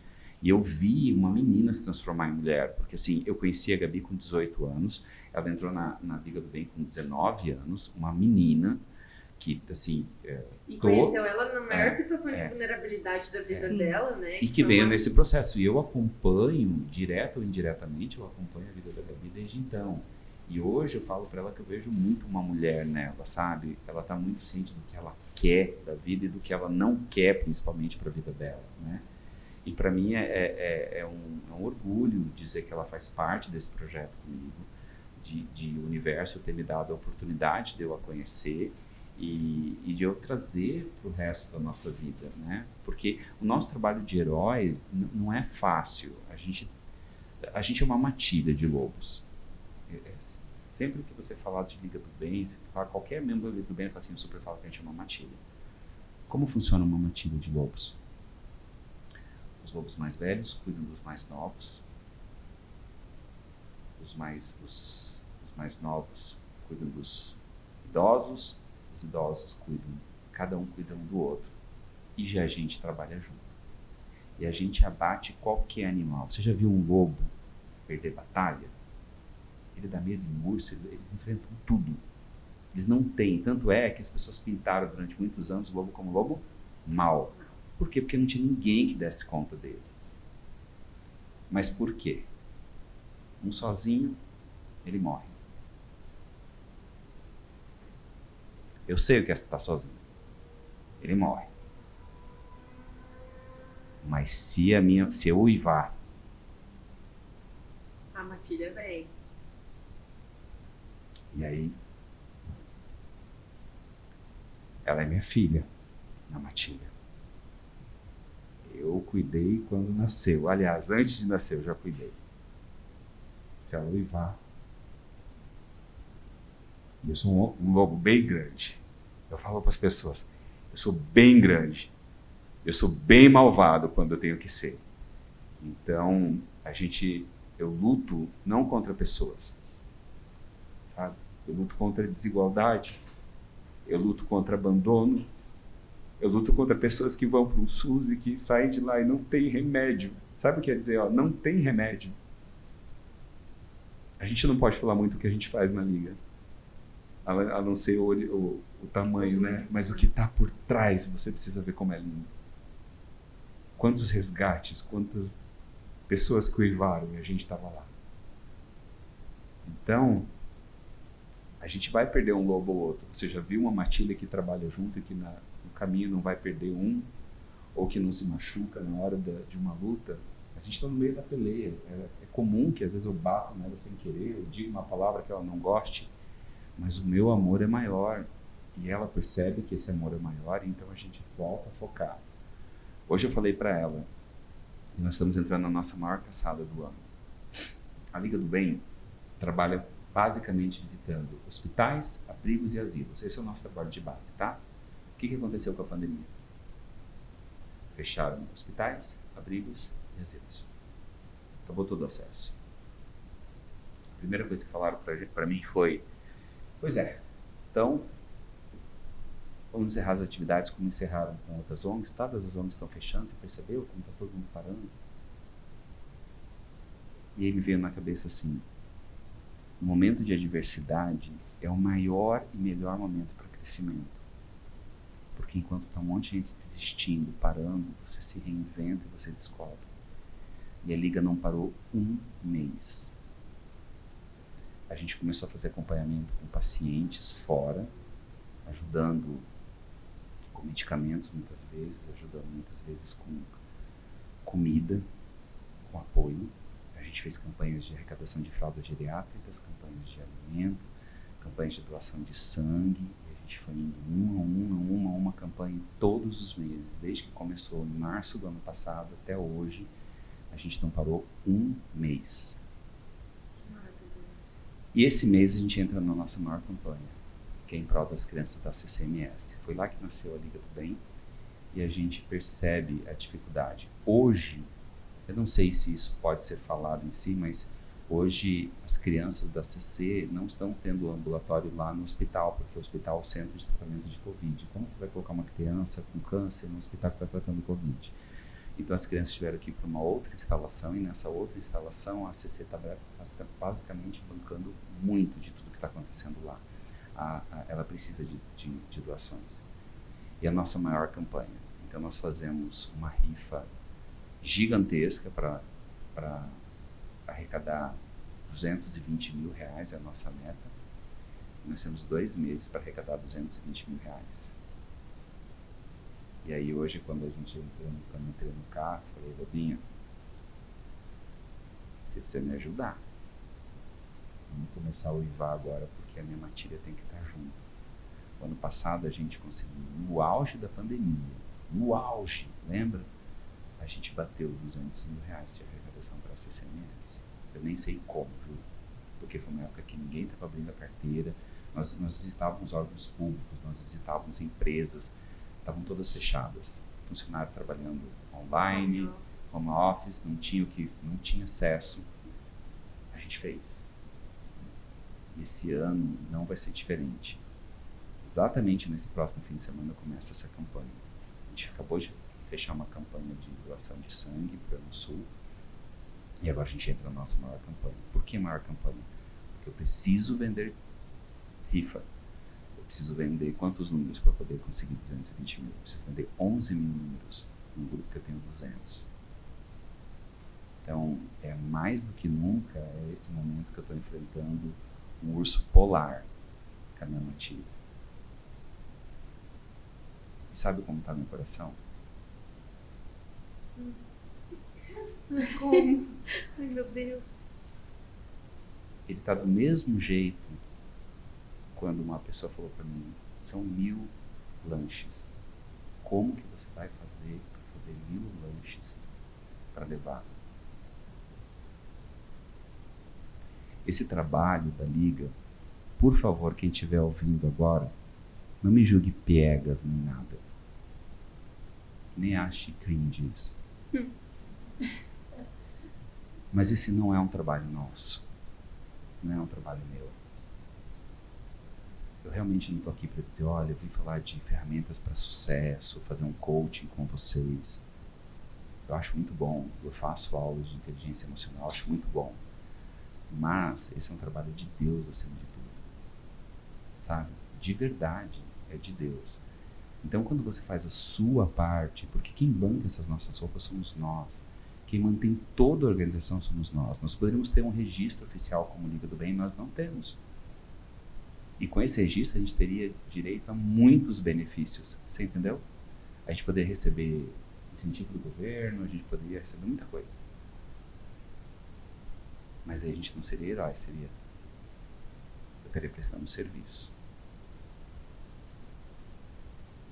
E eu vi uma menina se transformar em mulher, porque assim, eu conheci a Gabi com 18 anos, ela entrou na, na Liga do Bem com 19 anos, uma menina que, assim, é, E Tô- conheceu ela na maior É, situação é. de vulnerabilidade da vida Sim. dela, né? e que Então, veio nesse processo. E eu acompanho, direto ou indiretamente, eu acompanho a vida da Gabi desde então. E hoje eu falo para ela que eu vejo muito uma mulher nela, sabe? Ela tá muito ciente do que ela quer da vida e do que ela não quer, principalmente para a vida dela, né? E para mim é, é, é, um, é um orgulho dizer que ela faz parte desse projeto comigo, de, de universo ter me dado a oportunidade de eu a conhecer e, e de eu trazer para o resto da nossa vida, né? Porque o nosso trabalho de herói não é fácil. A gente, a gente é uma matilha de lobos. É- é sempre que você falar de Liga do Bem, se falar qualquer membro da Liga do Bem, fala assim, eu super falo que a gente é uma matilha. Como funciona uma matilha de lobos? Os lobos mais velhos cuidam dos mais novos. Os mais, os, os mais novos cuidam dos idosos. Os idosos cuidam, cada um cuida um do outro. E já a gente trabalha junto. E a gente abate qualquer animal. Você já viu um lobo perder batalha? Ele dá medo em urso, ele- eles enfrentam tudo. Eles não têm. Tanto é que as pessoas pintaram durante muitos anos o lobo como lobo mau. Por quê? Porque não tinha ninguém que desse conta dele. Mas por quê? Um sozinho, ele morre. Eu sei o que é estar sozinho. Ele morre. Mas se a minha, se eu uivar, A matilha vem. e aí ela é minha filha, a Matilha. Eu cuidei quando nasceu. Aliás, antes de nascer eu já cuidei. Se ela uivar. E eu sou um, um lobo bem grande. Eu falo para as pessoas, eu sou bem grande. Eu sou bem malvado quando eu tenho que ser. Então, a gente eu luto não contra pessoas. Sabe? Eu luto contra a desigualdade. Eu luto contra abandono. Eu luto contra pessoas que vão para o SUS e que saem de lá e não tem remédio. Sabe o que quer dizer? Ó, não tem remédio. A gente não pode falar muito o que a gente faz na liga. A, não ser o, o, o tamanho, né? Mas o que está por trás, você precisa ver como é lindo. Quantos resgates, quantas pessoas que uivaram e a gente estava lá. Então, a gente vai perder um lobo ou outro. Você já viu uma matilha que trabalha junto e que na, caminho não vai perder um, ou que não se machuca na hora da, de uma luta? A gente está no meio da peleia. É, é comum que às vezes eu bato nela sem querer, eu digo uma palavra que ela não goste, mas o meu amor é maior. E ela percebe que esse amor é maior, então a gente volta a focar. Hoje eu falei para ela, e nós estamos entrando na nossa maior caçada do ano. A Liga do Bem trabalha basicamente visitando hospitais, abrigos e asilos. Esse é o nosso trabalho de base, tá? O que, que aconteceu com a pandemia? Fecharam hospitais, abrigos e asilos. Acabou todo o acesso. A primeira coisa que falaram para mim foi: Pois é, então vamos encerrar as atividades como encerraram com outras ONGs. Todas as ONGs estão fechando, você percebeu como está todo mundo parando? E me veio na cabeça assim: o momento de adversidade é o maior e melhor momento para crescimento. Porque enquanto está um monte de gente desistindo, parando, você se reinventa e você descobre. E a liga não parou um mês. A gente começou a fazer acompanhamento com pacientes fora, ajudando com medicamentos muitas vezes, ajudando muitas vezes com comida, com apoio. A gente fez campanhas de arrecadação de fraldas geriátricas, campanhas de alimento, campanhas de doação de sangue, gente foi indo uma, uma, uma, uma campanha todos os meses, desde que começou em março do ano passado até hoje. A gente não parou um mês. E esse mês a gente entra na nossa maior campanha, que é em prol das crianças da CCMS. Foi lá que nasceu a Liga do Bem e a gente percebe a dificuldade. Hoje, eu não sei se isso pode ser falado em si, mas Hoje, as crianças da CC não estão tendo ambulatório lá no hospital, porque o hospital é o centro de tratamento de Covid. Como você vai colocar uma criança com câncer no hospital que está tratando Covid? Então, as crianças tiveram ir para uma outra instalação, e nessa outra instalação, a CC está basicamente bancando muito de tudo que está acontecendo lá. A, a, ela precisa de, de, de doações. E a nossa maior campanha. Então, nós fazemos uma rifa gigantesca para arrecadar 220 mil reais, é a nossa meta. Nós temos dois meses para arrecadar 220 mil reais. E aí hoje, quando a gente entrou quando entrei no carro, falei, Lobinha, você precisa me ajudar. Vamos começar a uivar agora, porque a minha matilha tem que estar junto. O ano passado a gente conseguiu, no auge da pandemia, no auge, lembra? A gente bateu 200 mil reais de para a CCMS. Eu nem sei como, viu? Porque foi uma época que ninguém estava abrindo a carteira. Nós, nós visitávamos órgãos públicos, nós visitávamos empresas, estavam todas fechadas. Funcionário trabalhando online, home office, não tinha o que, não tinha acesso. A gente fez. E esse ano não vai ser diferente. Exatamente nesse próximo fim de semana começa essa campanha. A gente acabou de fechar uma campanha de doação de sangue para o Sul e agora a gente entra na nossa maior campanha. Por que maior campanha? Porque eu preciso vender rifa. Eu preciso vender quantos números para poder conseguir 220 mil? Eu preciso vender 11 mil números no grupo que eu tenho 200. Então, é mais do que nunca é esse momento que eu estou enfrentando um urso polar com a minha matilha. E sabe como está meu coração? Hum. Como? Ai, meu Deus. Ele tá do mesmo jeito quando uma pessoa falou para mim: são mil lanches. Como que você vai fazer para fazer mil lanches para levar? Esse trabalho da Liga, por favor, quem estiver ouvindo agora, não me julgue piegas nem nada. Nem ache cringe isso. Mas esse não é um trabalho nosso. Não é um trabalho meu. Eu realmente não estou aqui para dizer, olha, eu vim falar de ferramentas para sucesso, fazer um coaching com vocês. Eu acho muito bom. Eu faço aulas de inteligência emocional, acho muito bom. Mas esse é um trabalho de Deus acima de tudo. Sabe? De verdade, é de Deus. Então, quando você faz a sua parte, porque quem banca essas nossas roupas somos nós. Quem mantém toda a organização somos nós. Nós poderíamos ter um registro oficial como Liga do Bem, nós não temos. E com esse registro a gente teria direito a muitos benefícios. Você entendeu? A gente poderia receber incentivo do governo, a gente poderia receber muita coisa. Mas aí a gente não seria herói, seria. Eu estaria prestando serviço.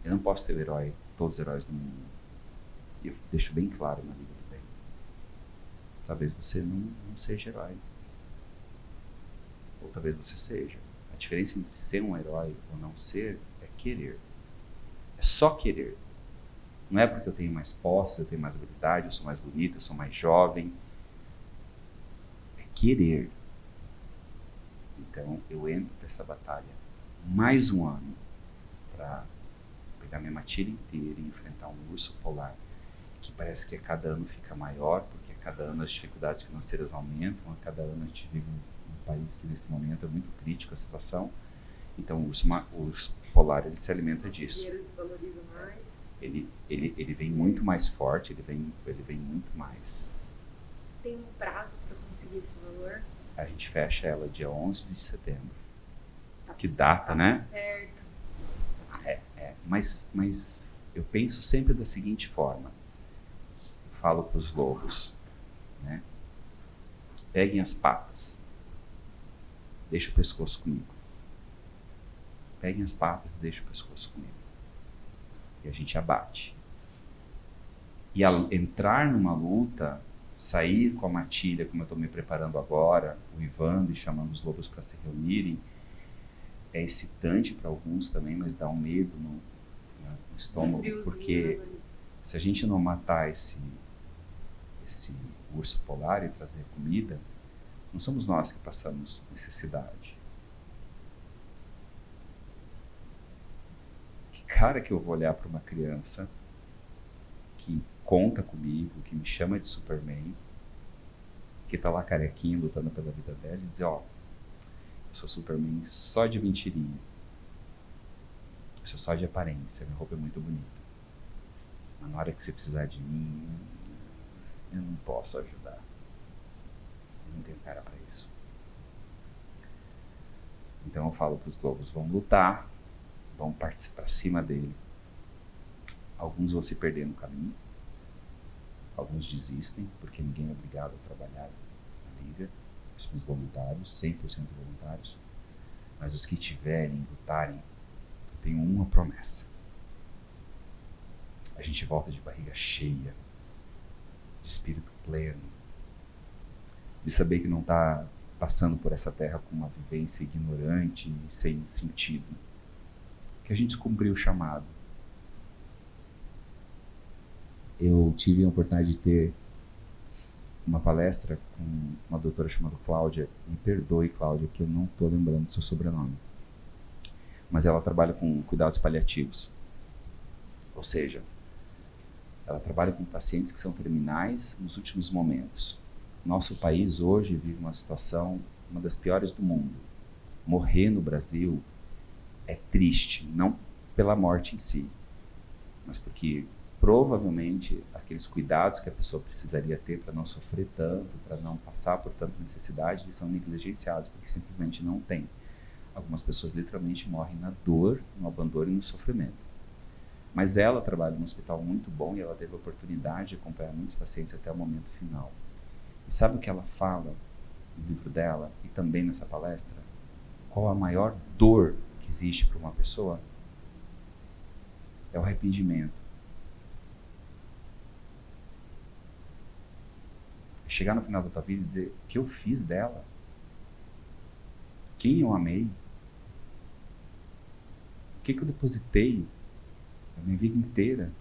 Eu não posso ter o herói, todos os heróis do mundo. E eu deixo bem claro na Liga. Talvez você não, não seja herói. Ou talvez você seja. A diferença entre ser um herói ou não ser é querer. É só querer. Não é porque eu tenho mais posses, eu tenho mais habilidade, eu sou mais bonito, eu sou mais jovem. É querer. Então eu entro para essa batalha mais um ano para pegar minha matilha inteira e enfrentar um urso polar que parece que a cada ano fica maior, porque cada ano as dificuldades financeiras aumentam, a cada ano a gente vive um, país que nesse momento é muito crítico a situação. Então o urso, o urso polar ele se alimenta disso. O dinheiro desvaloriza mais. Ele, ele, ele vem muito mais forte, ele vem, ele vem muito mais. Tem um prazo para conseguir esse valor? A gente fecha ela dia 11 de setembro. Que data, né? Perto. É, é. Mas, mas eu penso sempre da seguinte forma. Eu falo para os lobos, né? Peguem as patas. Deixa o pescoço comigo. Peguem as patas e deixa o pescoço comigo. E a gente abate. E ao entrar numa luta, sair com a matilha, como eu estou me preparando agora, uivando e chamando os lobos para se reunirem, é excitante para alguns também, mas dá um medo no, no estômago, porque se a gente não matar esse, esse urso polar e trazer comida, não somos nós que passamos necessidade. Que cara que eu vou olhar para uma criança que conta comigo, que me chama de Superman, que tá lá carequinho lutando pela vida dela e dizer, ó, oh, sou Superman só de mentirinha. Eu sou só de aparência, minha roupa é muito bonita. Mas na hora que você precisar de mim, eu não posso ajudar. Eu não tenho cara para isso. Então eu falo para os lobos: vão lutar, vão partir para cima dele. Alguns vão se perder no caminho, alguns desistem, porque ninguém é obrigado a trabalhar na liga os voluntários, 100% voluntários, mas os que tiverem, lutarem, eu tenho uma promessa. A gente volta de barriga cheia, de espírito pleno, de saber que não está passando por essa terra com uma vivência ignorante e sem sentido. Que a gente cumpriu o chamado. Eu tive a oportunidade de ter uma palestra com uma doutora chamada Cláudia. Me perdoe, Cláudia, que eu não estou lembrando do seu sobrenome. Mas ela trabalha com cuidados paliativos. Ou seja, ela trabalha com pacientes que são terminais nos últimos momentos. Nosso país hoje vive uma situação, uma das piores do mundo. Morrer no Brasil é triste, não pela morte em si, mas porque provavelmente aqueles cuidados que a pessoa precisaria ter para não sofrer tanto, para não passar por tanta necessidade, eles são negligenciados porque simplesmente não tem. Algumas pessoas literalmente morrem na dor, no abandono e no sofrimento. Mas ela trabalha num hospital muito bom e ela teve a oportunidade de acompanhar muitos pacientes até o momento final. E sabe o que ela fala no livro dela e também nessa palestra? Qual a maior dor que existe para uma pessoa? É o arrependimento É chegar no final da tua vida e dizer o que eu fiz dela, quem eu amei, o que, que eu depositei a minha vida inteira.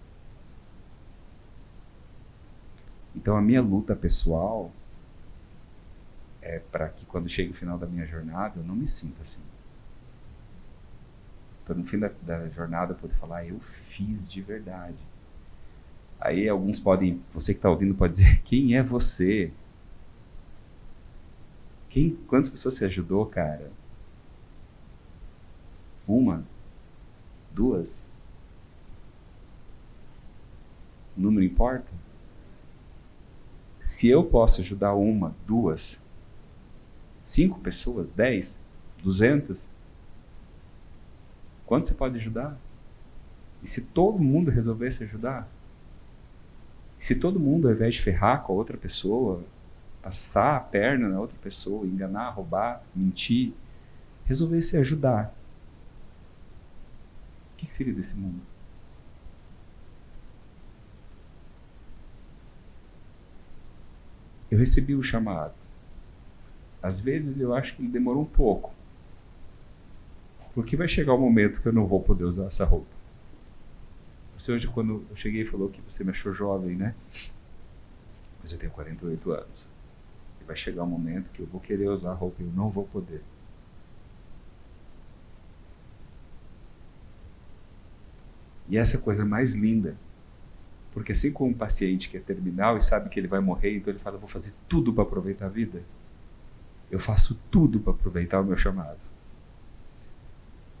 Então a minha luta pessoal é para que quando chegue o final da minha jornada eu não me sinta assim. Para no fim da, da jornada eu poder falar, ah, eu fiz de verdade. Aí alguns podem, você que está ouvindo pode dizer, quem é você? Quem, quantas pessoas você ajudou, cara? Uma? Duas? O número importa? Se eu posso ajudar uma, duas, cinco pessoas, dez, duzentas, quanto você pode ajudar? E se todo mundo resolvesse ajudar? se todo mundo, ao invés de ferrar com a outra pessoa, passar a perna na outra pessoa, enganar, roubar, mentir, resolvesse ajudar, o que seria desse mundo? Eu recebi o chamado. Às vezes eu acho que ele demorou um pouco. Porque vai chegar o um momento que eu não vou poder usar essa roupa. Você hoje, quando eu cheguei, falou que você me achou jovem, né? Mas eu tenho 48 anos. E vai chegar um momento que eu vou querer usar a roupa e eu não vou poder. E essa é a coisa mais linda. Porque assim como um paciente que é terminal e sabe que ele vai morrer, então ele fala: vou fazer tudo para aproveitar a vida. Eu faço tudo para aproveitar o meu chamado.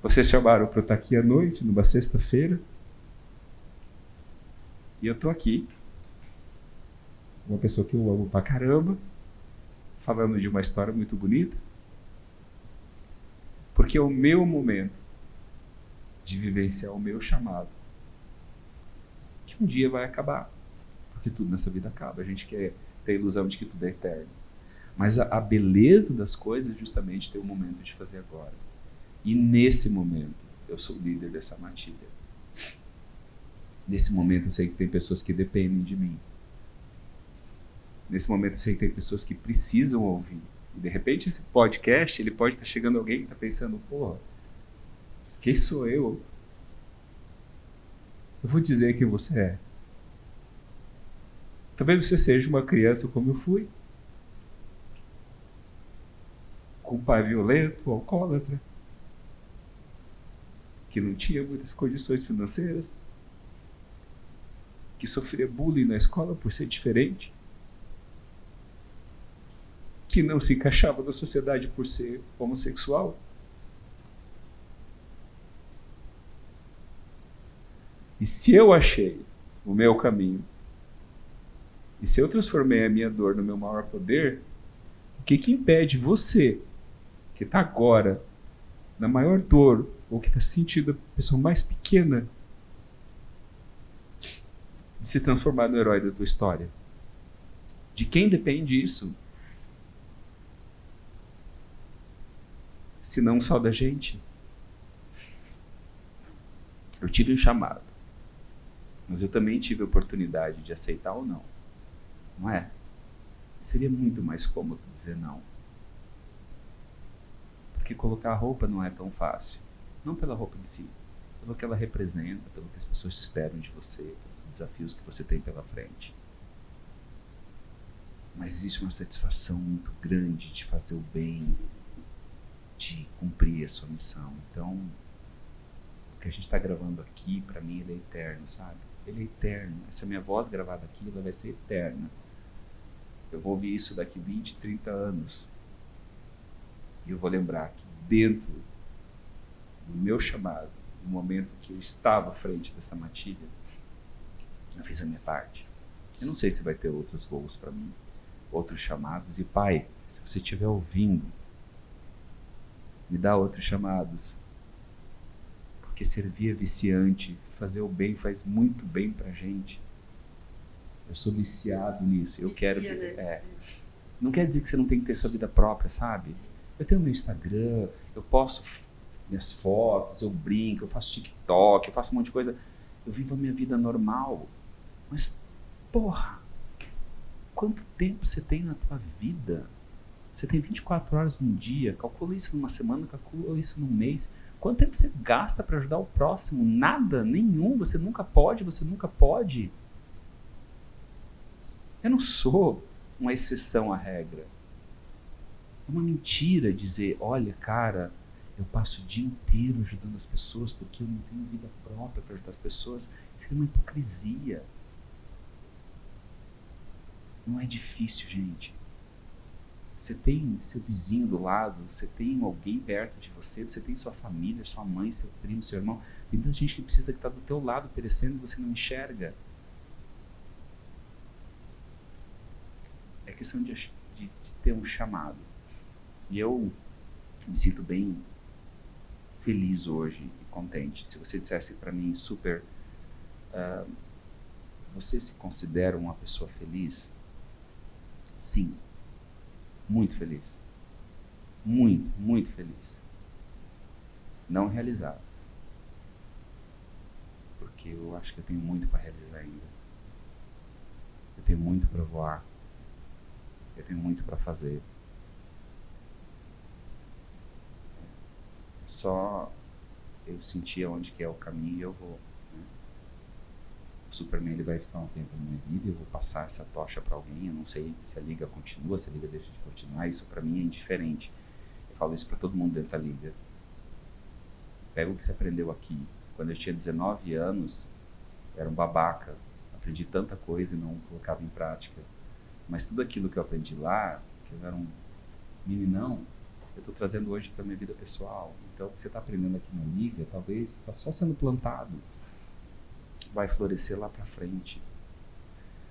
Vocês chamaram para eu estar aqui à noite, numa sexta-feira. E eu estou aqui. Uma pessoa que eu amo pra caramba. Falando de uma história muito bonita. Porque é o meu momento de vivenciar o meu chamado. Que um dia vai acabar. Porque tudo nessa vida acaba. A gente quer ter a ilusão de que tudo é eterno. Mas a, a beleza das coisas é justamente ter o momento de fazer agora. E nesse momento, eu sou o líder dessa matilha. Nesse momento, eu sei que tem pessoas que dependem de mim. Nesse momento, eu sei que tem pessoas que precisam ouvir. E de repente, esse podcast, ele pode estar chegando alguém que está pensando: porra, quem sou eu? Eu vou dizer quem você é. Talvez você seja uma criança como eu fui. com um pai violento, alcoólatra, que não tinha muitas condições financeiras, que sofria bullying na escola por ser diferente, que não se encaixava na sociedade por ser homossexual. E se eu achei o meu caminho, e se eu transformei a minha dor no meu maior poder, o que, que impede você que está agora na maior dor, ou que está sentindo a pessoa mais pequena, de se transformar no herói da tua história? De quem depende isso? Se não só da gente. Eu tive um chamado, mas eu também tive a oportunidade de aceitar ou não. Não é? Seria muito mais cômodo dizer não. Porque colocar a roupa não é tão fácil. Não pela roupa em si, pelo que ela representa, pelo que as pessoas esperam de você, pelos desafios que você tem pela frente. Mas existe uma satisfação muito grande de fazer o bem, de cumprir a sua missão. Então, o que a gente está gravando aqui, para mim, ele é eterno, sabe? Ele é eterno. Essa minha voz gravada aqui, ela vai ser eterna. Eu vou ouvir isso daqui 20, 30 anos. E eu vou lembrar que dentro do meu chamado, no momento que eu estava à frente dessa matilha, eu fiz a minha parte. Eu não sei se vai ter outros voos para mim, outros chamados. E pai, se você estiver ouvindo, me dá outros chamados. Porque servir é viciante, fazer o bem faz muito bem pra gente. Eu sou viciado nisso. Eu Vicia, quero. né? É. Não quer dizer que você não tem que ter sua vida própria, sabe? Eu tenho meu Instagram, eu posto minhas fotos, eu brinco, eu faço TikTok, eu faço um monte de coisa. Eu vivo a minha vida normal. Mas, porra, quanto tempo você tem na tua vida? Você tem 24 horas num dia, calcula isso numa semana, calcula isso num mês. Quanto tempo você gasta para ajudar o próximo? Nada, nenhum. Você nunca pode, você nunca pode. Eu não sou uma exceção à regra. É uma mentira dizer, olha, cara, eu passo o dia inteiro ajudando as pessoas porque eu não tenho vida própria para ajudar as pessoas. Isso é uma hipocrisia. Não é difícil, gente. Você tem seu vizinho do lado, você tem alguém perto de você, você tem sua família, sua mãe, seu primo, seu irmão. Tem tanta gente que precisa que está do teu lado perecendo e você não enxerga. É questão de, de- de ter um chamado. E eu me sinto bem feliz hoje e contente. Se você dissesse para mim super, ah, você se considera uma pessoa feliz? Sim, muito feliz, muito, muito feliz. Não realizado, porque eu acho que eu tenho muito para realizar ainda. Eu tenho muito para voar. Eu tenho muito para fazer. Só eu sentir onde que é o caminho e eu vou. O Superman ele vai ficar um tempo na minha vida, eu vou passar essa tocha para alguém. Eu não sei se a liga continua, se a liga deixa de continuar. Isso para mim é indiferente. Eu falo isso para todo mundo dentro da liga. Pega o que você aprendeu aqui. Quando eu tinha 19 anos, eu era um babaca. Aprendi tanta coisa e não colocava em prática. Mas tudo aquilo que eu aprendi lá, que eu era um meninão, eu estou trazendo hoje para minha vida pessoal. Então, o que você está aprendendo aqui na liga, talvez está só sendo plantado, vai florescer lá para frente.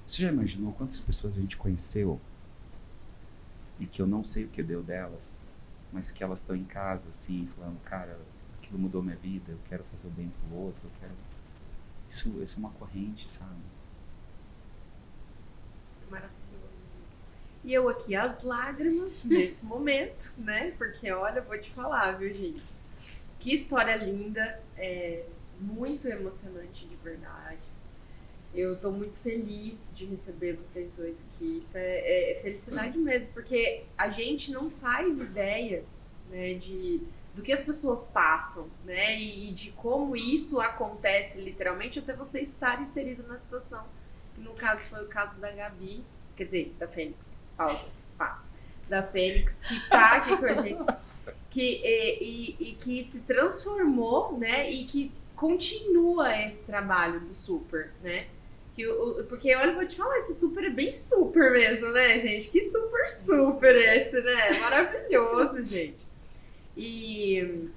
Você já imaginou quantas pessoas a gente conheceu e que eu não sei o que deu delas, mas que elas estão em casa, assim, falando, cara, aquilo mudou minha vida, eu quero fazer o bem pro outro, eu quero. Isso, isso é uma corrente, sabe? Isso é maravilhoso. E eu aqui, as lágrimas nesse momento, né? Porque olha, eu vou te falar, viu, gente? Que história linda, é muito emocionante de verdade. Eu tô muito feliz de receber vocês dois aqui. Isso é, é felicidade mesmo, porque a gente não faz ideia né, de do que as pessoas passam, né? E, e, de como isso acontece literalmente até você estar inserido na situação. Que no caso foi o caso da Gabi, quer dizer, da Fênix. Pausa. Pá. Da Fênix, que tá aqui com a gente. Que, e, e, e que se transformou, né? E que continua esse trabalho do super, né? Que o, porque olha, vou te falar, esse super é bem super mesmo, né, gente? Que super, super esse, né? Maravilhoso, gente. E,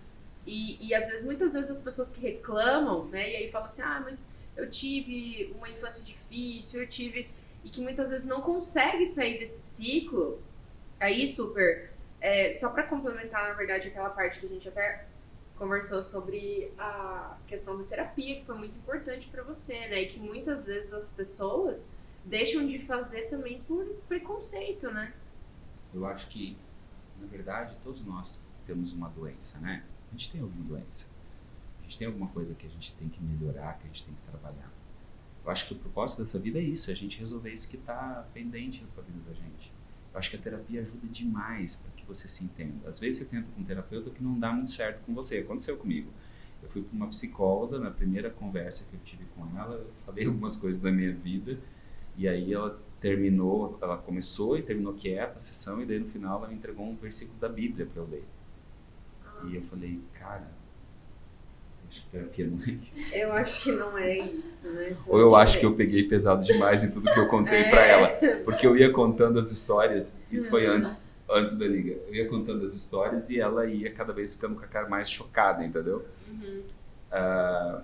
e, e às vezes, muitas vezes as pessoas que reclamam, né, e aí falam assim, ah, mas eu tive uma infância difícil, eu tive. E que muitas vezes não consegue sair desse ciclo. Aí, super. É, só para complementar, na verdade, aquela parte que a gente até conversou sobre a questão da terapia, que foi muito importante para você, né? E que muitas vezes as pessoas deixam de fazer também por preconceito, né? Eu acho que, na verdade, todos nós temos uma doença, né? A gente tem alguma doença. A gente tem alguma coisa que a gente tem que melhorar, que a gente tem que trabalhar. Eu acho que o propósito dessa vida é isso, é a gente resolver isso que está pendente com a vida da gente. Acho que a terapia ajuda demais para que você se entenda. Às vezes você tenta com um terapeuta que não dá muito certo com você. Aconteceu comigo. Eu fui para uma psicóloga, na primeira conversa que eu tive com ela, eu falei algumas coisas da minha vida, e aí ela terminou, ela começou e terminou quieta a sessão, e daí no final ela me entregou um versículo da Bíblia para eu ler. E eu falei, cara, acho que terapia não é isso. Eu acho que não é isso, né? Ou eu acho que eu peguei pesado demais em tudo que eu contei é. para ela. Porque eu ia contando as histórias, isso foi uhum. antes, antes da liga. Eu ia contando as histórias e ela ia cada vez ficando com a cara mais chocada, entendeu? Uhum. Uh,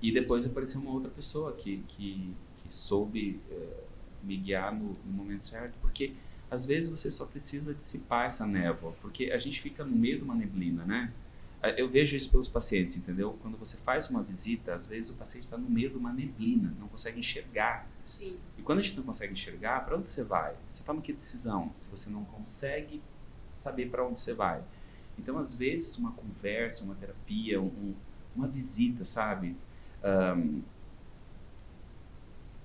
e depois apareceu uma outra pessoa que, que, que soube uh, me guiar no, no momento certo. Porque às vezes você só precisa dissipar essa névoa, porque a gente fica no meio de uma neblina, né? É, eu vejo isso pelos pacientes, entendeu? Quando você faz uma visita, às vezes o paciente está no meio de uma neblina, não consegue enxergar. Sim. E quando a gente não consegue enxergar, para onde você vai? Você toma que decisão se você não consegue saber para onde você vai? Então, às vezes, uma conversa, uma terapia, um, uma visita, sabe? Um,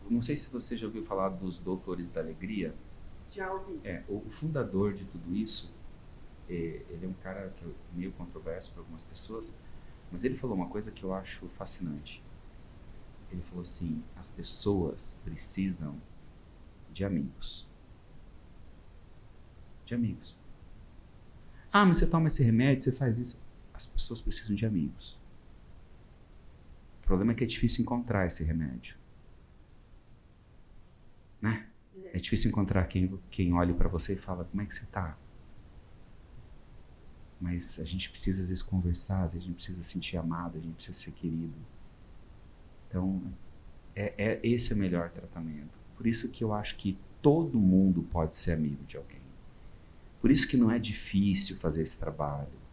não sei se você já ouviu falar dos Doutores da Alegria. Já ouvi. É, o, fundador de tudo isso, ele é um cara que é meio controverso para algumas pessoas, mas ele falou uma coisa que eu acho fascinante. Ele falou assim: as pessoas precisam de amigos. De amigos. Ah, mas você toma esse remédio, você faz isso. As pessoas precisam de amigos. O problema é que é difícil encontrar esse remédio. Né? É difícil encontrar quem, quem olhe para você e fala: Como é que você está? Mas a gente precisa, às vezes, conversar, às vezes, a gente precisa sentir amado, a gente precisa ser querido. Então, é, é esse é o melhor tratamento. Por isso que eu acho que todo mundo pode ser amigo de alguém. Por isso que não é difícil fazer esse trabalho.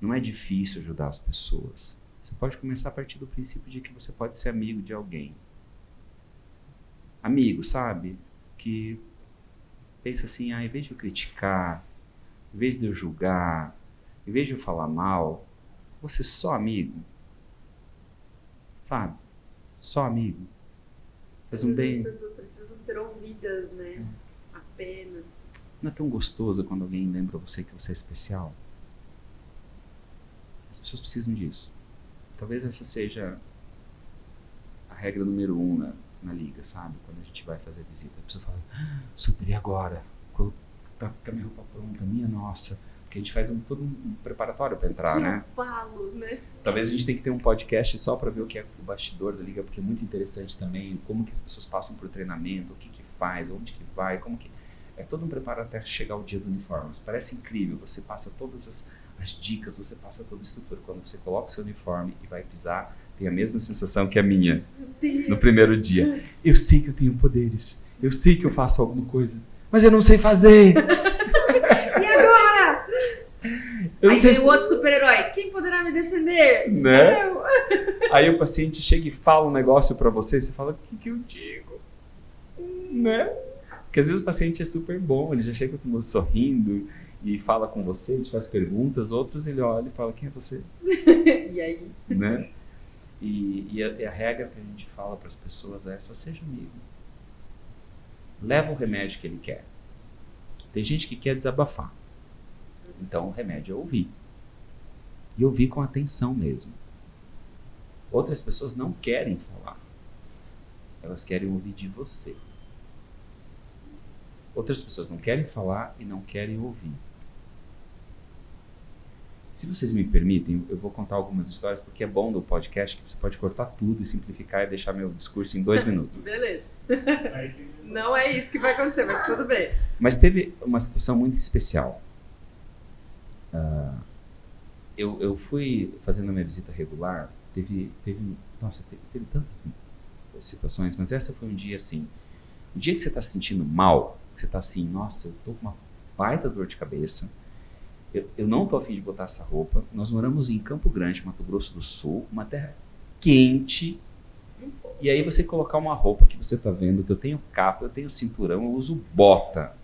Não é difícil ajudar as pessoas. Você pode começar a partir do princípio de que você pode ser amigo de alguém. Amigo, sabe? que pensa assim, ah, em vez de eu criticar, em vez de eu julgar, em vez de eu falar mal, você só amigo. Sabe? Só amigo. Faz um bem. As pessoas precisam ser ouvidas, né? É. Apenas. Não é tão gostoso quando alguém lembra você que você é especial? As pessoas precisam disso. Talvez essa seja a regra número um na, na liga, sabe? Quando a gente vai fazer visita. A pessoa fala, ah, super, e agora? Tá, tá minha roupa pronta, minha nossa. Porque a gente faz um, todo um preparatório para entrar, que né? eu falo, né? Talvez a gente tenha que ter um podcast só para ver o que é o bastidor da liga, porque é muito interessante também como que as pessoas passam por treinamento, o que que faz, onde que vai, como que é todo um preparo até chegar o dia do uniforme. Mas parece incrível, você passa todas as, as dicas, você passa toda a estrutura. Quando você coloca o seu uniforme e vai pisar, tem a mesma sensação que a minha no primeiro dia. Eu sei que eu tenho poderes, eu sei que eu faço alguma coisa, mas eu não sei fazer. Eu Aí vem se- o outro super-herói. Quem poderá me defender? Né? Eu. Aí o paciente chega e fala um negócio pra você e você fala, o que, que eu digo? Né? Porque às vezes o paciente é super bom, ele já chega com você sorrindo e fala com você, te faz perguntas, outros ele olha e fala, quem é você? E aí? né? E, e a, e a regra que a gente fala para as pessoas é só seja amigo. Leva o remédio que ele quer. Tem gente que quer desabafar. Então o remédio é ouvir. E ouvir com atenção mesmo. Outras pessoas não querem falar. Elas querem ouvir de você. Outras pessoas não querem falar e não querem ouvir. Se vocês me permitem, eu vou contar algumas histórias, porque é bom do podcast que você pode cortar tudo e simplificar e deixar meu discurso em dois minutos. Beleza. Não é isso que vai acontecer, mas tudo bem. Mas teve uma situação muito especial. Ah, eu, eu fui fazendo a minha visita regular, teve, teve, nossa, teve, teve tantas situações, mas essa foi um dia assim. O dia que você está se sentindo mal, que você está assim, nossa, eu tô com uma baita dor de cabeça, eu, eu não tô afim de botar essa roupa. Nós moramos em Campo Grande, Mato Grosso do Sul, uma terra quente. E aí você colocar uma roupa que você tá vendo, que eu tenho capa, eu tenho cinturão, eu uso bota.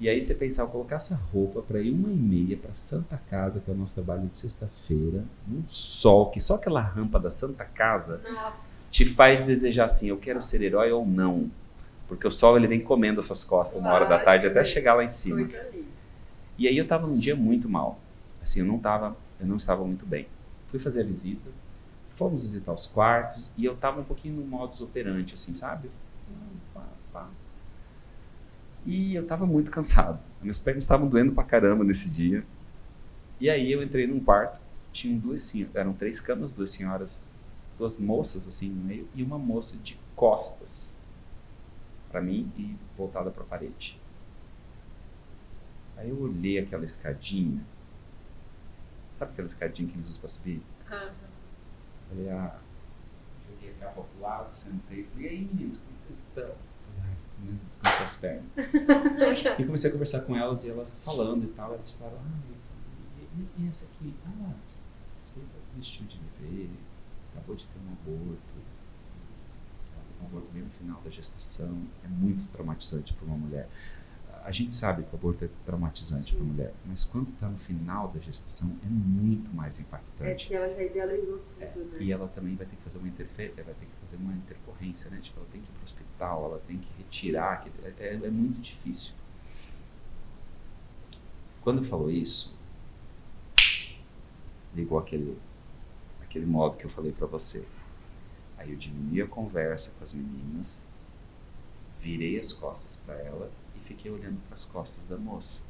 E aí você pensar, eu colocar essa roupa para ir uma e meia para Santa Casa, que é o nosso trabalho de sexta-feira, num sol, que só aquela rampa da Santa Casa Nossa. te faz desejar assim, eu quero ser herói ou não. Porque o sol ele vem comendo as suas costas uma hora da tarde até né? chegar lá em cima. E aí eu tava num dia muito mal. Assim, eu não tava, eu não estava muito bem. Fui fazer a visita, fomos visitar os quartos e eu tava um pouquinho no modus operandi, assim, sabe? E eu tava muito cansado. Minhas pernas estavam doendo pra caramba nesse dia. E aí eu entrei num quarto, tinham duas senhoras, eram três camas, duas senhoras, duas moças assim no meio e uma moça de costas para mim e voltada para a parede. Aí eu olhei aquela escadinha. Sabe aquela escadinha que eles usam para subir? Ah, Falei, ah, joguei a capa pro lado, sentei. Falei, e aí meninos, como vocês estão? Descansei as pernas. e comecei a conversar com elas e elas falando e tal. Elas falaram, ah, essa, e, e essa aqui? Ah, você desistiu de viver, acabou de ter um aborto. Ela teve um aborto bem no final da gestação. É muito traumatizante para uma mulher. A gente sabe que o aborto é traumatizante para a mulher, mas quando está no final da gestação é muito mais É impactante. que ela já idealizou tudo, É, né? E ela também vai ter que fazer uma interferência, vai ter que fazer uma intercorrência, né? Tipo, ela tem que ir para o hospital, ela tem que retirar, aquele- é, é, é muito difícil. Quando falou isso, ligou aquele, aquele modo que eu falei para você. Aí eu diminui a conversa com as meninas, virei as costas para ela fiquei olhando para as costas da moça.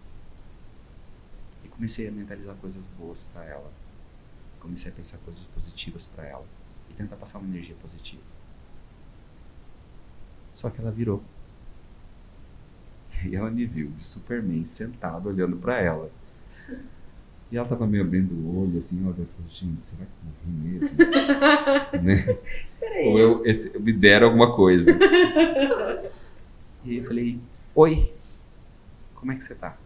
E comecei a mentalizar coisas boas para ela comecei a pensar coisas positivas para ela e tentar passar uma energia positiva. Só que ela virou. E ela me viu de Superman sentado olhando para ela. E ela tava meio abrindo o olho assim, olha, eu falei, gente, será que eu morri mesmo? né? Ou eu, esse- me deram alguma coisa. E eu falei, oi, como é que você tá?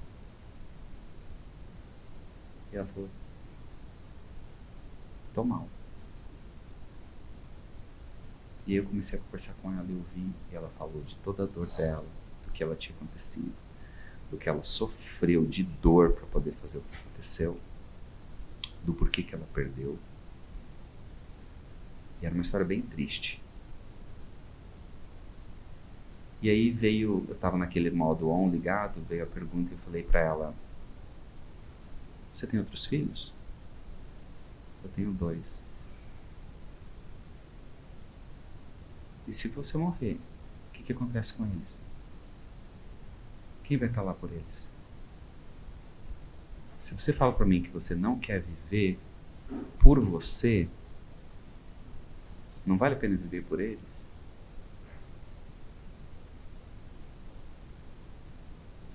E ela falou, tô mal. E eu comecei a conversar com ela e ouvi, e ela falou de toda a dor dela, do que ela tinha acontecido, do que ela sofreu de dor para poder fazer o que aconteceu, do porquê que ela perdeu. E era uma história bem triste. E aí veio, eu estava naquele modo on ligado, veio a pergunta e eu falei para ela: Você tem outros filhos? Eu tenho dois. E se você morrer, o que, que acontece com eles? Quem vai estar lá por eles? Se você fala para mim que você não quer viver por você, não vale a pena viver por eles?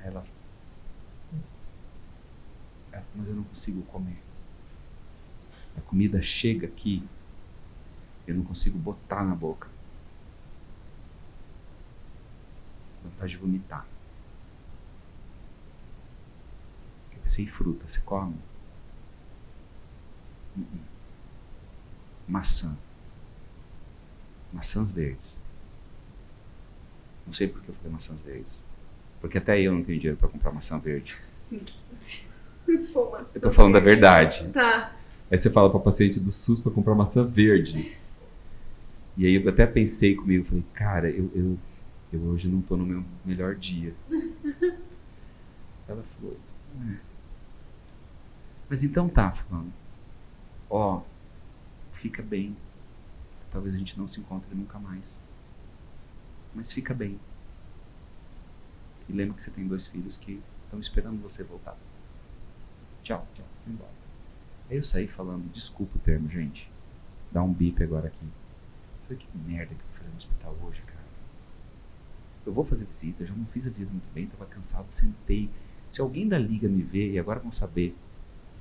Ela, mas eu não consigo comer. A comida chega aqui, eu não consigo botar na boca. Vontade de vomitar. Eu pensei fruta, você come? Uh -uh. Maçã. Maçãs verdes. Não sei por que eu falei maçãs verdes. Porque até eu não tenho dinheiro para comprar maçã verde. Pô, maçã Eu tô falando da verde. verdade. Tá. Aí você fala pra paciente do SUS pra comprar maçã verde. E aí eu até pensei comigo, falei, cara, eu, eu, eu hoje não tô no meu melhor dia. Ela falou, "É. mas então tá, fulano. Ó, fica bem. Talvez a gente não se encontre nunca mais. Mas fica bem. E lembra que você tem dois filhos que estão esperando você voltar. Tchau, tchau. Fui embora. Aí eu saí falando, desculpa o termo, gente. Dá um bip agora aqui. Eu falei, que merda que eu vou fazer no hospital hoje, cara. Eu vou fazer visita, eu já não fiz a visita muito bem, tava cansado, sentei. Se alguém da liga me ver, e agora vão saber,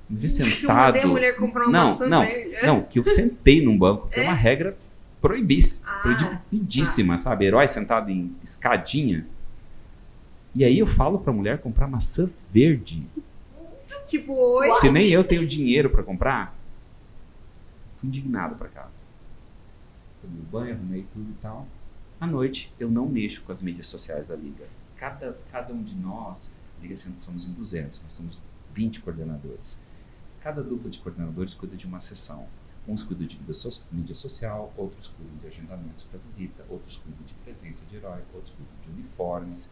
me ver eu sentado. a mulher comprar uma não, não, não, que eu sentei num banco, que é, É? uma regra proibis, Ah, proibidíssima, sabe? Herói sentado em escadinha. E aí eu falo pra mulher comprar maçã verde. Tipo, hoje. Se nem eu tenho dinheiro pra comprar, fui indignado pra casa. Tomei banho, arrumei tudo e tal. À noite, eu não mexo com as mídias sociais da Liga. Cada, cada um de nós, Liga sendo somos em 200, nós somos 20 coordenadores. Cada dupla de coordenadores cuida de uma sessão. Uns cuidam de mídia social, outros cuidam de agendamentos para visita, outros cuidam de presença de herói, outros cuidam de uniformes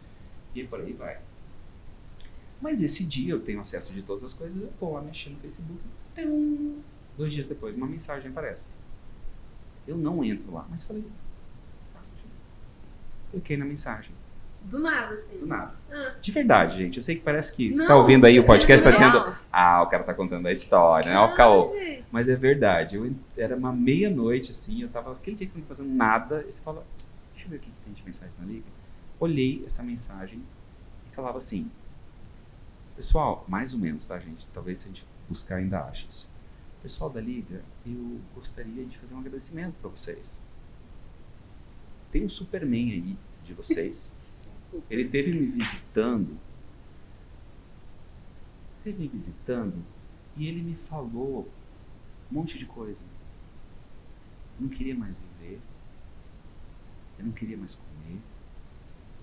e por aí vai. Mas esse dia eu tenho acesso de todas as coisas, eu tô lá mexendo no Facebook. tum, dois dias depois, uma mensagem aparece. Eu não entro lá, mas falei, mensagem. Cliquei na mensagem, Do nada, assim. do nada. Ah. De verdade, gente. Eu sei que parece que você Não, tá ouvindo aí o é podcast, tá dizendo, ah, o cara tá contando a história, né? Ó, o caô. Mas é verdade. Eu, era uma meia-noite, assim, eu tava. Aquele dia que você não tá fazendo nada, e você fala, deixa eu ver o que, que tem de mensagem na liga. Olhei essa mensagem e falava assim. Pessoal, mais ou menos, tá, gente? Talvez se a gente buscar ainda ache isso. Pessoal da liga, eu gostaria de fazer um agradecimento para vocês. Tem um Superman aí de vocês. Ele teve me visitando. Teve me visitando e ele me falou um monte de coisa. Eu não queria mais viver. Eu não queria mais comer.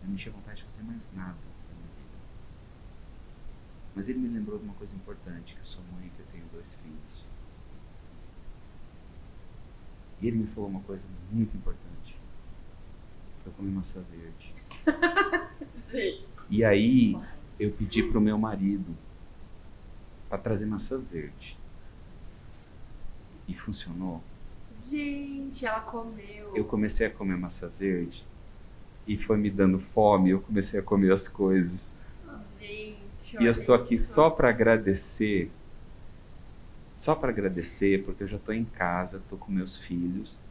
Eu não tinha vontade de fazer mais nada da minha vida. Mas ele me lembrou de uma coisa importante, que eu sou mãe e que eu tenho dois filhos. E ele me falou uma coisa muito importante. Pra eu comer maçã verde. Gente. E aí eu pedi pro meu marido para trazer maçã verde. E funcionou. Gente, ela comeu. Eu comecei a comer maçã verde e foi me dando fome, eu comecei a comer as coisas. Gente, E eu estou aqui só para agradecer. Só para agradecer, porque eu já estou em casa, estou com meus filhos.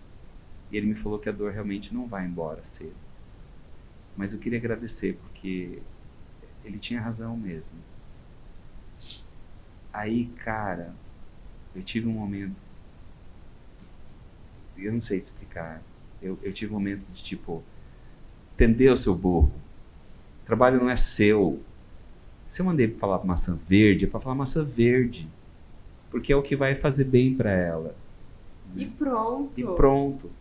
E ele me falou que a dor realmente não vai embora cedo. Mas eu queria agradecer, porque ele tinha razão mesmo. Aí, cara, eu tive um momento. Eu não sei te explicar. Eu, eu tive um momento de tipo. Entendeu, seu burro? O trabalho não é seu. Se eu mandei pra falar maçã verde, é pra falar maçã verde. Porque é o que vai fazer bem pra ela. E pronto. E pronto.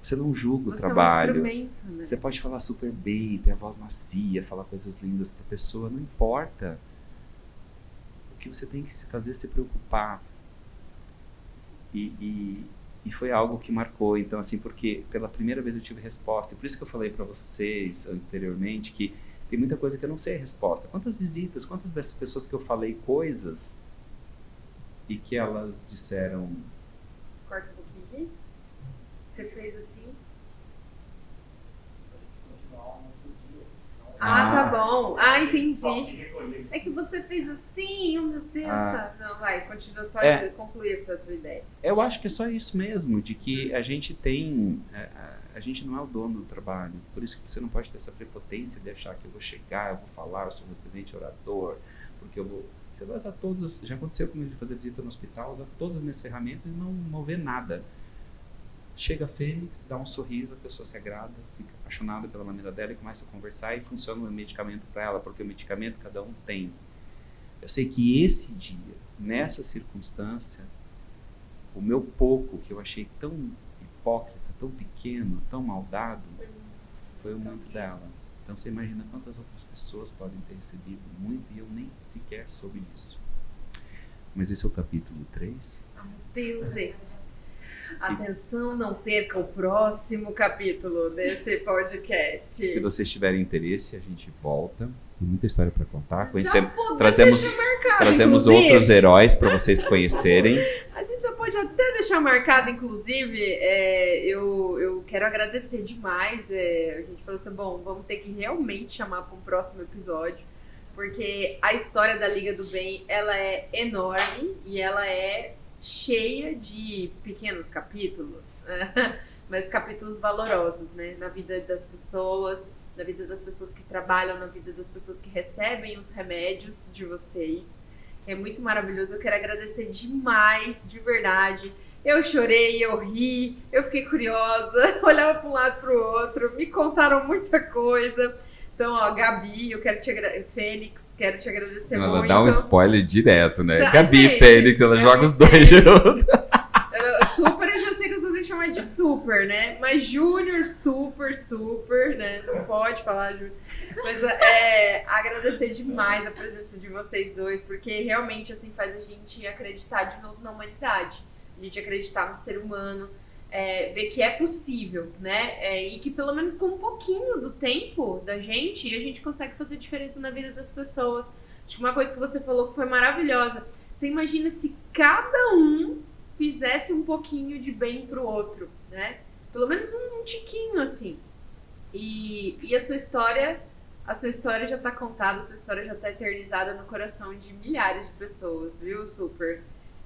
Você não julga o Você trabalho. É um né? Você pode falar super bem, ter a voz macia, falar coisas lindas pra pessoa, não importa. O que você tem que se fazer é se preocupar. E, e, e foi algo que marcou. Então, assim, porque pela primeira vez eu tive resposta. E por isso que eu falei para vocês anteriormente que tem muita coisa que eu não sei a resposta. Quantas visitas, quantas dessas pessoas que eu falei coisas e que elas disseram. Corta um pouquinho aqui. Você fez assim. Ah, tá bom. Ah, entendi. É que você fez assim, oh meu Deus. Ah. Tá. Não, vai, continua só É. essa, concluir essa sua ideia. Eu acho que é só isso mesmo, de que a gente tem. A, a- a gente não é o dono do trabalho. Por isso que você não pode ter essa prepotência de achar que eu vou chegar, eu vou falar, eu sou um excelente orador, porque eu vou. Você vai usar todos. Já aconteceu comigo de fazer visita no hospital, usar todas as minhas ferramentas e não mover nada. Chega a Fênix, dá um sorriso, a pessoa se agrada, fica apaixonada pela maneira dela e começa a conversar e funciona o medicamento para ela, porque o medicamento cada um tem. Eu sei que esse dia, nessa circunstância, o meu pouco, que eu achei tão hipócrita, tão pequeno, tão maldado, foi o muito dela. Então você imagina quantas outras pessoas podem ter recebido muito e eu nem sequer soube disso. Mas esse é o capítulo 3. Meu Deus, gente. Atenção, não perca o próximo capítulo desse podcast. Se vocês tiverem interesse, a gente volta. Tem muita história para contar. Conhecemos, trazemos- marcado, trazemos inclusive. outros heróis para vocês conhecerem. A gente já pode até deixar marcado, inclusive, é, eu, eu quero agradecer demais. é, a gente falou assim, bom, vamos ter que realmente chamar para um próximo episódio, porque a história da Liga do Bem, ela é enorme e ela é cheia de pequenos capítulos, mas capítulos valorosos, né, na vida das pessoas, na vida das pessoas que trabalham, na vida das pessoas que recebem os remédios de vocês. É muito maravilhoso. Eu quero agradecer demais, de verdade. Eu chorei, eu ri, eu fiquei curiosa, olhava para um lado para o outro, me contaram muita coisa. Então, ó, Gabi, eu quero te agradecer. Fênix, quero te agradecer Ela muito. dá um spoiler direto, né? Já- Gabi gente, e Fênix, ela é joga os dois juntos. Super, eu já sei que tenho que chamar de super, né? Mas Júnior, super, super, né? Não pode falar Júnior. Mas é, agradecer demais a presença de vocês dois, porque realmente assim faz a gente acreditar de novo na humanidade. A gente acreditar no ser humano, é, ver que é possível, né? É, e que pelo menos com um pouquinho do tempo da gente, a gente consegue fazer diferença na vida das pessoas. Acho que uma coisa que você falou que foi maravilhosa. Você imagina se cada um fizesse um pouquinho de bem pro outro, né? Pelo menos um, um tiquinho assim. E, e a sua história, a sua história já tá contada, a sua história já tá eternizada no coração de milhares de pessoas, viu, Super?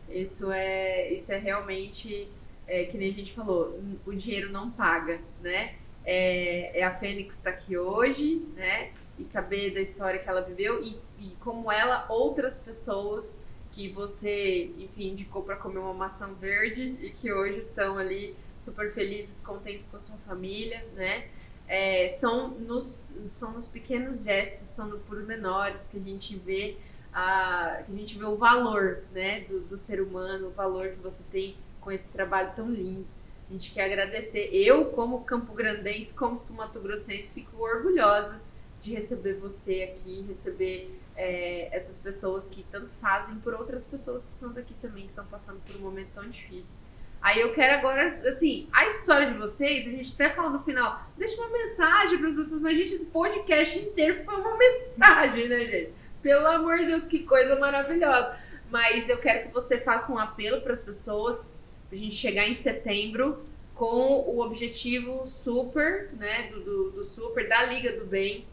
Isso é, isso é realmente, é, que nem a gente falou, o dinheiro não paga, né? É, é a Fênix tá aqui hoje, né? E saber da história que ela viveu e, e como ela, outras pessoas que você, enfim, indicou para comer uma maçã verde e que hoje estão ali super felizes, contentes com a sua família, né? É, são, nos, são nos pequenos gestos, são no pormenores que a gente vê a, que a gente vê o valor, né, do, do ser humano, o valor que você tem com esse trabalho tão lindo. A gente quer agradecer. Eu, como Campo Grandense, como sumatogrossense, fico orgulhosa de receber você aqui, receber é, essas pessoas que tanto fazem por outras pessoas que são daqui também, que estão passando por um momento tão difícil. Aí eu quero agora, assim, a história de vocês, a gente até fala no final, deixa uma mensagem para as pessoas, mas gente, esse podcast inteiro foi uma mensagem, né, gente? Pelo amor de Deus, que coisa maravilhosa. Mas eu quero que você faça um apelo para as pessoas, pra gente chegar em setembro com o objetivo super, né, do, do, do super, da Liga do Bem,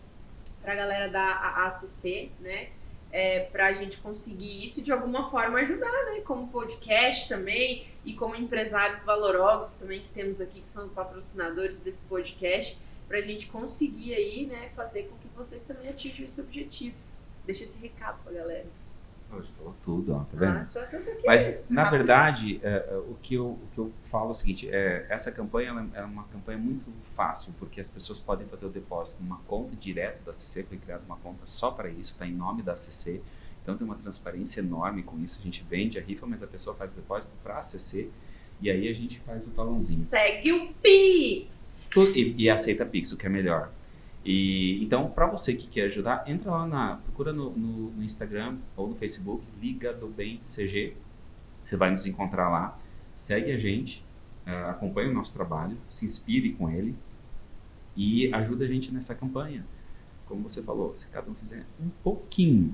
pra galera da A- ACC, né? É, pra gente conseguir isso de alguma forma ajudar, né? Como podcast também e como empresários valorosos também que temos aqui, que são patrocinadores desse podcast, pra gente conseguir aí, né, fazer com que vocês também atinjam esse objetivo. Deixa esse recado pra galera. Hoje falou tudo, ó, tá vendo? Ah, só tanto aqui. Mas, na verdade, é, é, o, que eu, o que eu falo é o seguinte: é, essa campanha ela é uma campanha muito fácil, porque as pessoas podem fazer o depósito numa conta direto da CC, foi criada uma conta só para isso, está em nome da CC. Então tem uma transparência enorme com isso. A gente vende a rifa, mas a pessoa faz o depósito para a CC e aí a gente faz o talãozinho. Segue o Pix! E, e aceita Pix, o que é melhor. E, então, para você que quer ajudar, entra lá na. Procura no, no- no Instagram ou no Facebook, Liga do Bem CG. Você vai nos encontrar lá. Segue a gente uh, acompanhe o nosso trabalho, se inspire com ele e ajude a gente nessa campanha. Como você falou, se cada um fizer um pouquinho,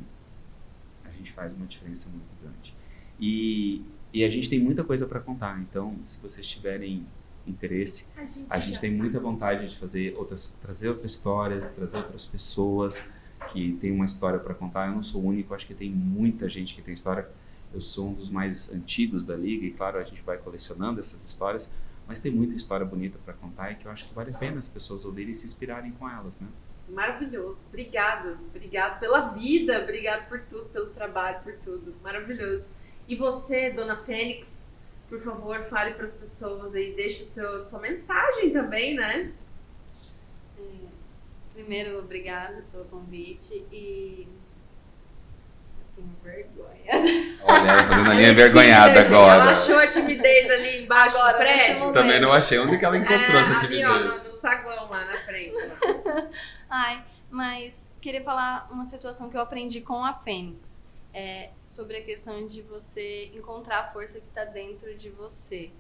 a gente faz uma diferença muito grande. E, e a gente tem muita coisa para contar, então se vocês tiverem interesse, a gente, a gente tem muita tá vontade de fazer outras, trazer outras histórias, trazer outras pessoas que têm uma história para contar. Eu não sou o único, acho que tem muita gente que tem história. Eu sou um dos mais antigos da liga e claro a gente vai colecionando essas histórias, mas tem muita história bonita para contar e que eu acho que vale a pena as pessoas ouvirem e se inspirarem com elas, né? Maravilhoso. Obrigado. Obrigado pela vida, obrigado por tudo, pelo trabalho, por tudo. Maravilhoso. E você, dona Fênix, por favor, fale para as pessoas aí, deixe o seu, sua mensagem também, né? É, primeiro, obrigada pelo convite e tenho vergonha. Olha, ela fazendo a linha envergonhada agora. Ela achou a timidez ali embaixo agora, do prédio. Também não achei. Onde que ela encontrou é, essa timidez? Ali, ó, no, no saguão lá na frente. Ai, mas queria falar uma situação que eu aprendi com a Fênix. É sobre a questão de você encontrar a força que está dentro de você.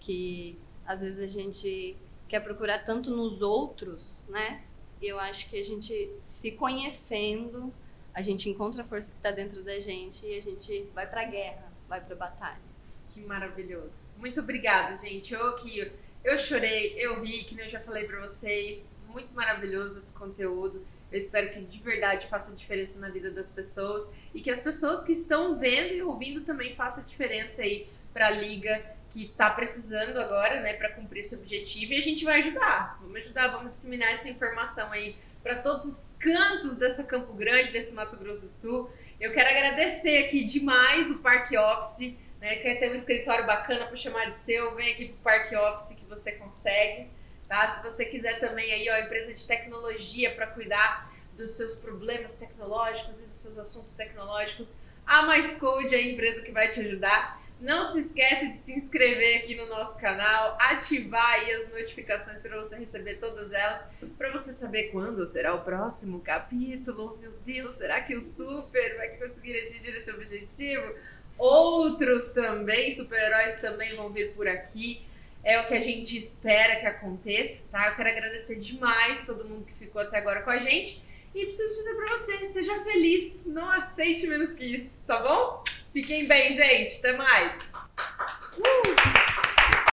Que às vezes a gente quer procurar tanto nos outros, né? E eu acho que a gente se conhecendo a gente encontra a força que está dentro da gente e a gente vai para a guerra, vai para a batalha. Que maravilhoso. Muito obrigada, gente. Eu que eu chorei, eu ri, que eu já falei para vocês. Muito maravilhoso esse conteúdo. Eu espero que de verdade faça diferença na vida das pessoas e que as pessoas que estão vendo e ouvindo também faça diferença aí para a liga que está precisando agora, né, para cumprir esse objetivo e a gente vai ajudar. Vamos ajudar, vamos disseminar essa informação aí para todos os cantos dessa Campo Grande, desse Mato Grosso do Sul. Eu quero agradecer aqui demais o Parque Office, né? Quer ter um escritório bacana para chamar de seu, vem aqui pro Parque Office que você consegue, tá? Se você quiser também aí, ó, empresa de tecnologia para cuidar dos seus problemas tecnológicos e dos seus assuntos tecnológicos, a Mais Code é a empresa que vai te ajudar. Não se esquece de se inscrever aqui no nosso canal, ativar aí as notificações para você receber todas elas, para você saber quando será o próximo capítulo. Meu Deus, será que o Super vai conseguir atingir esse objetivo? Outros também, super-heróis também vão vir por aqui. É o que a gente espera que aconteça, tá? Eu quero agradecer demais todo mundo que ficou até agora com a gente. E preciso dizer para você, seja feliz, não aceite menos que isso, tá bom? Fiquem bem, gente. Até mais. Uh!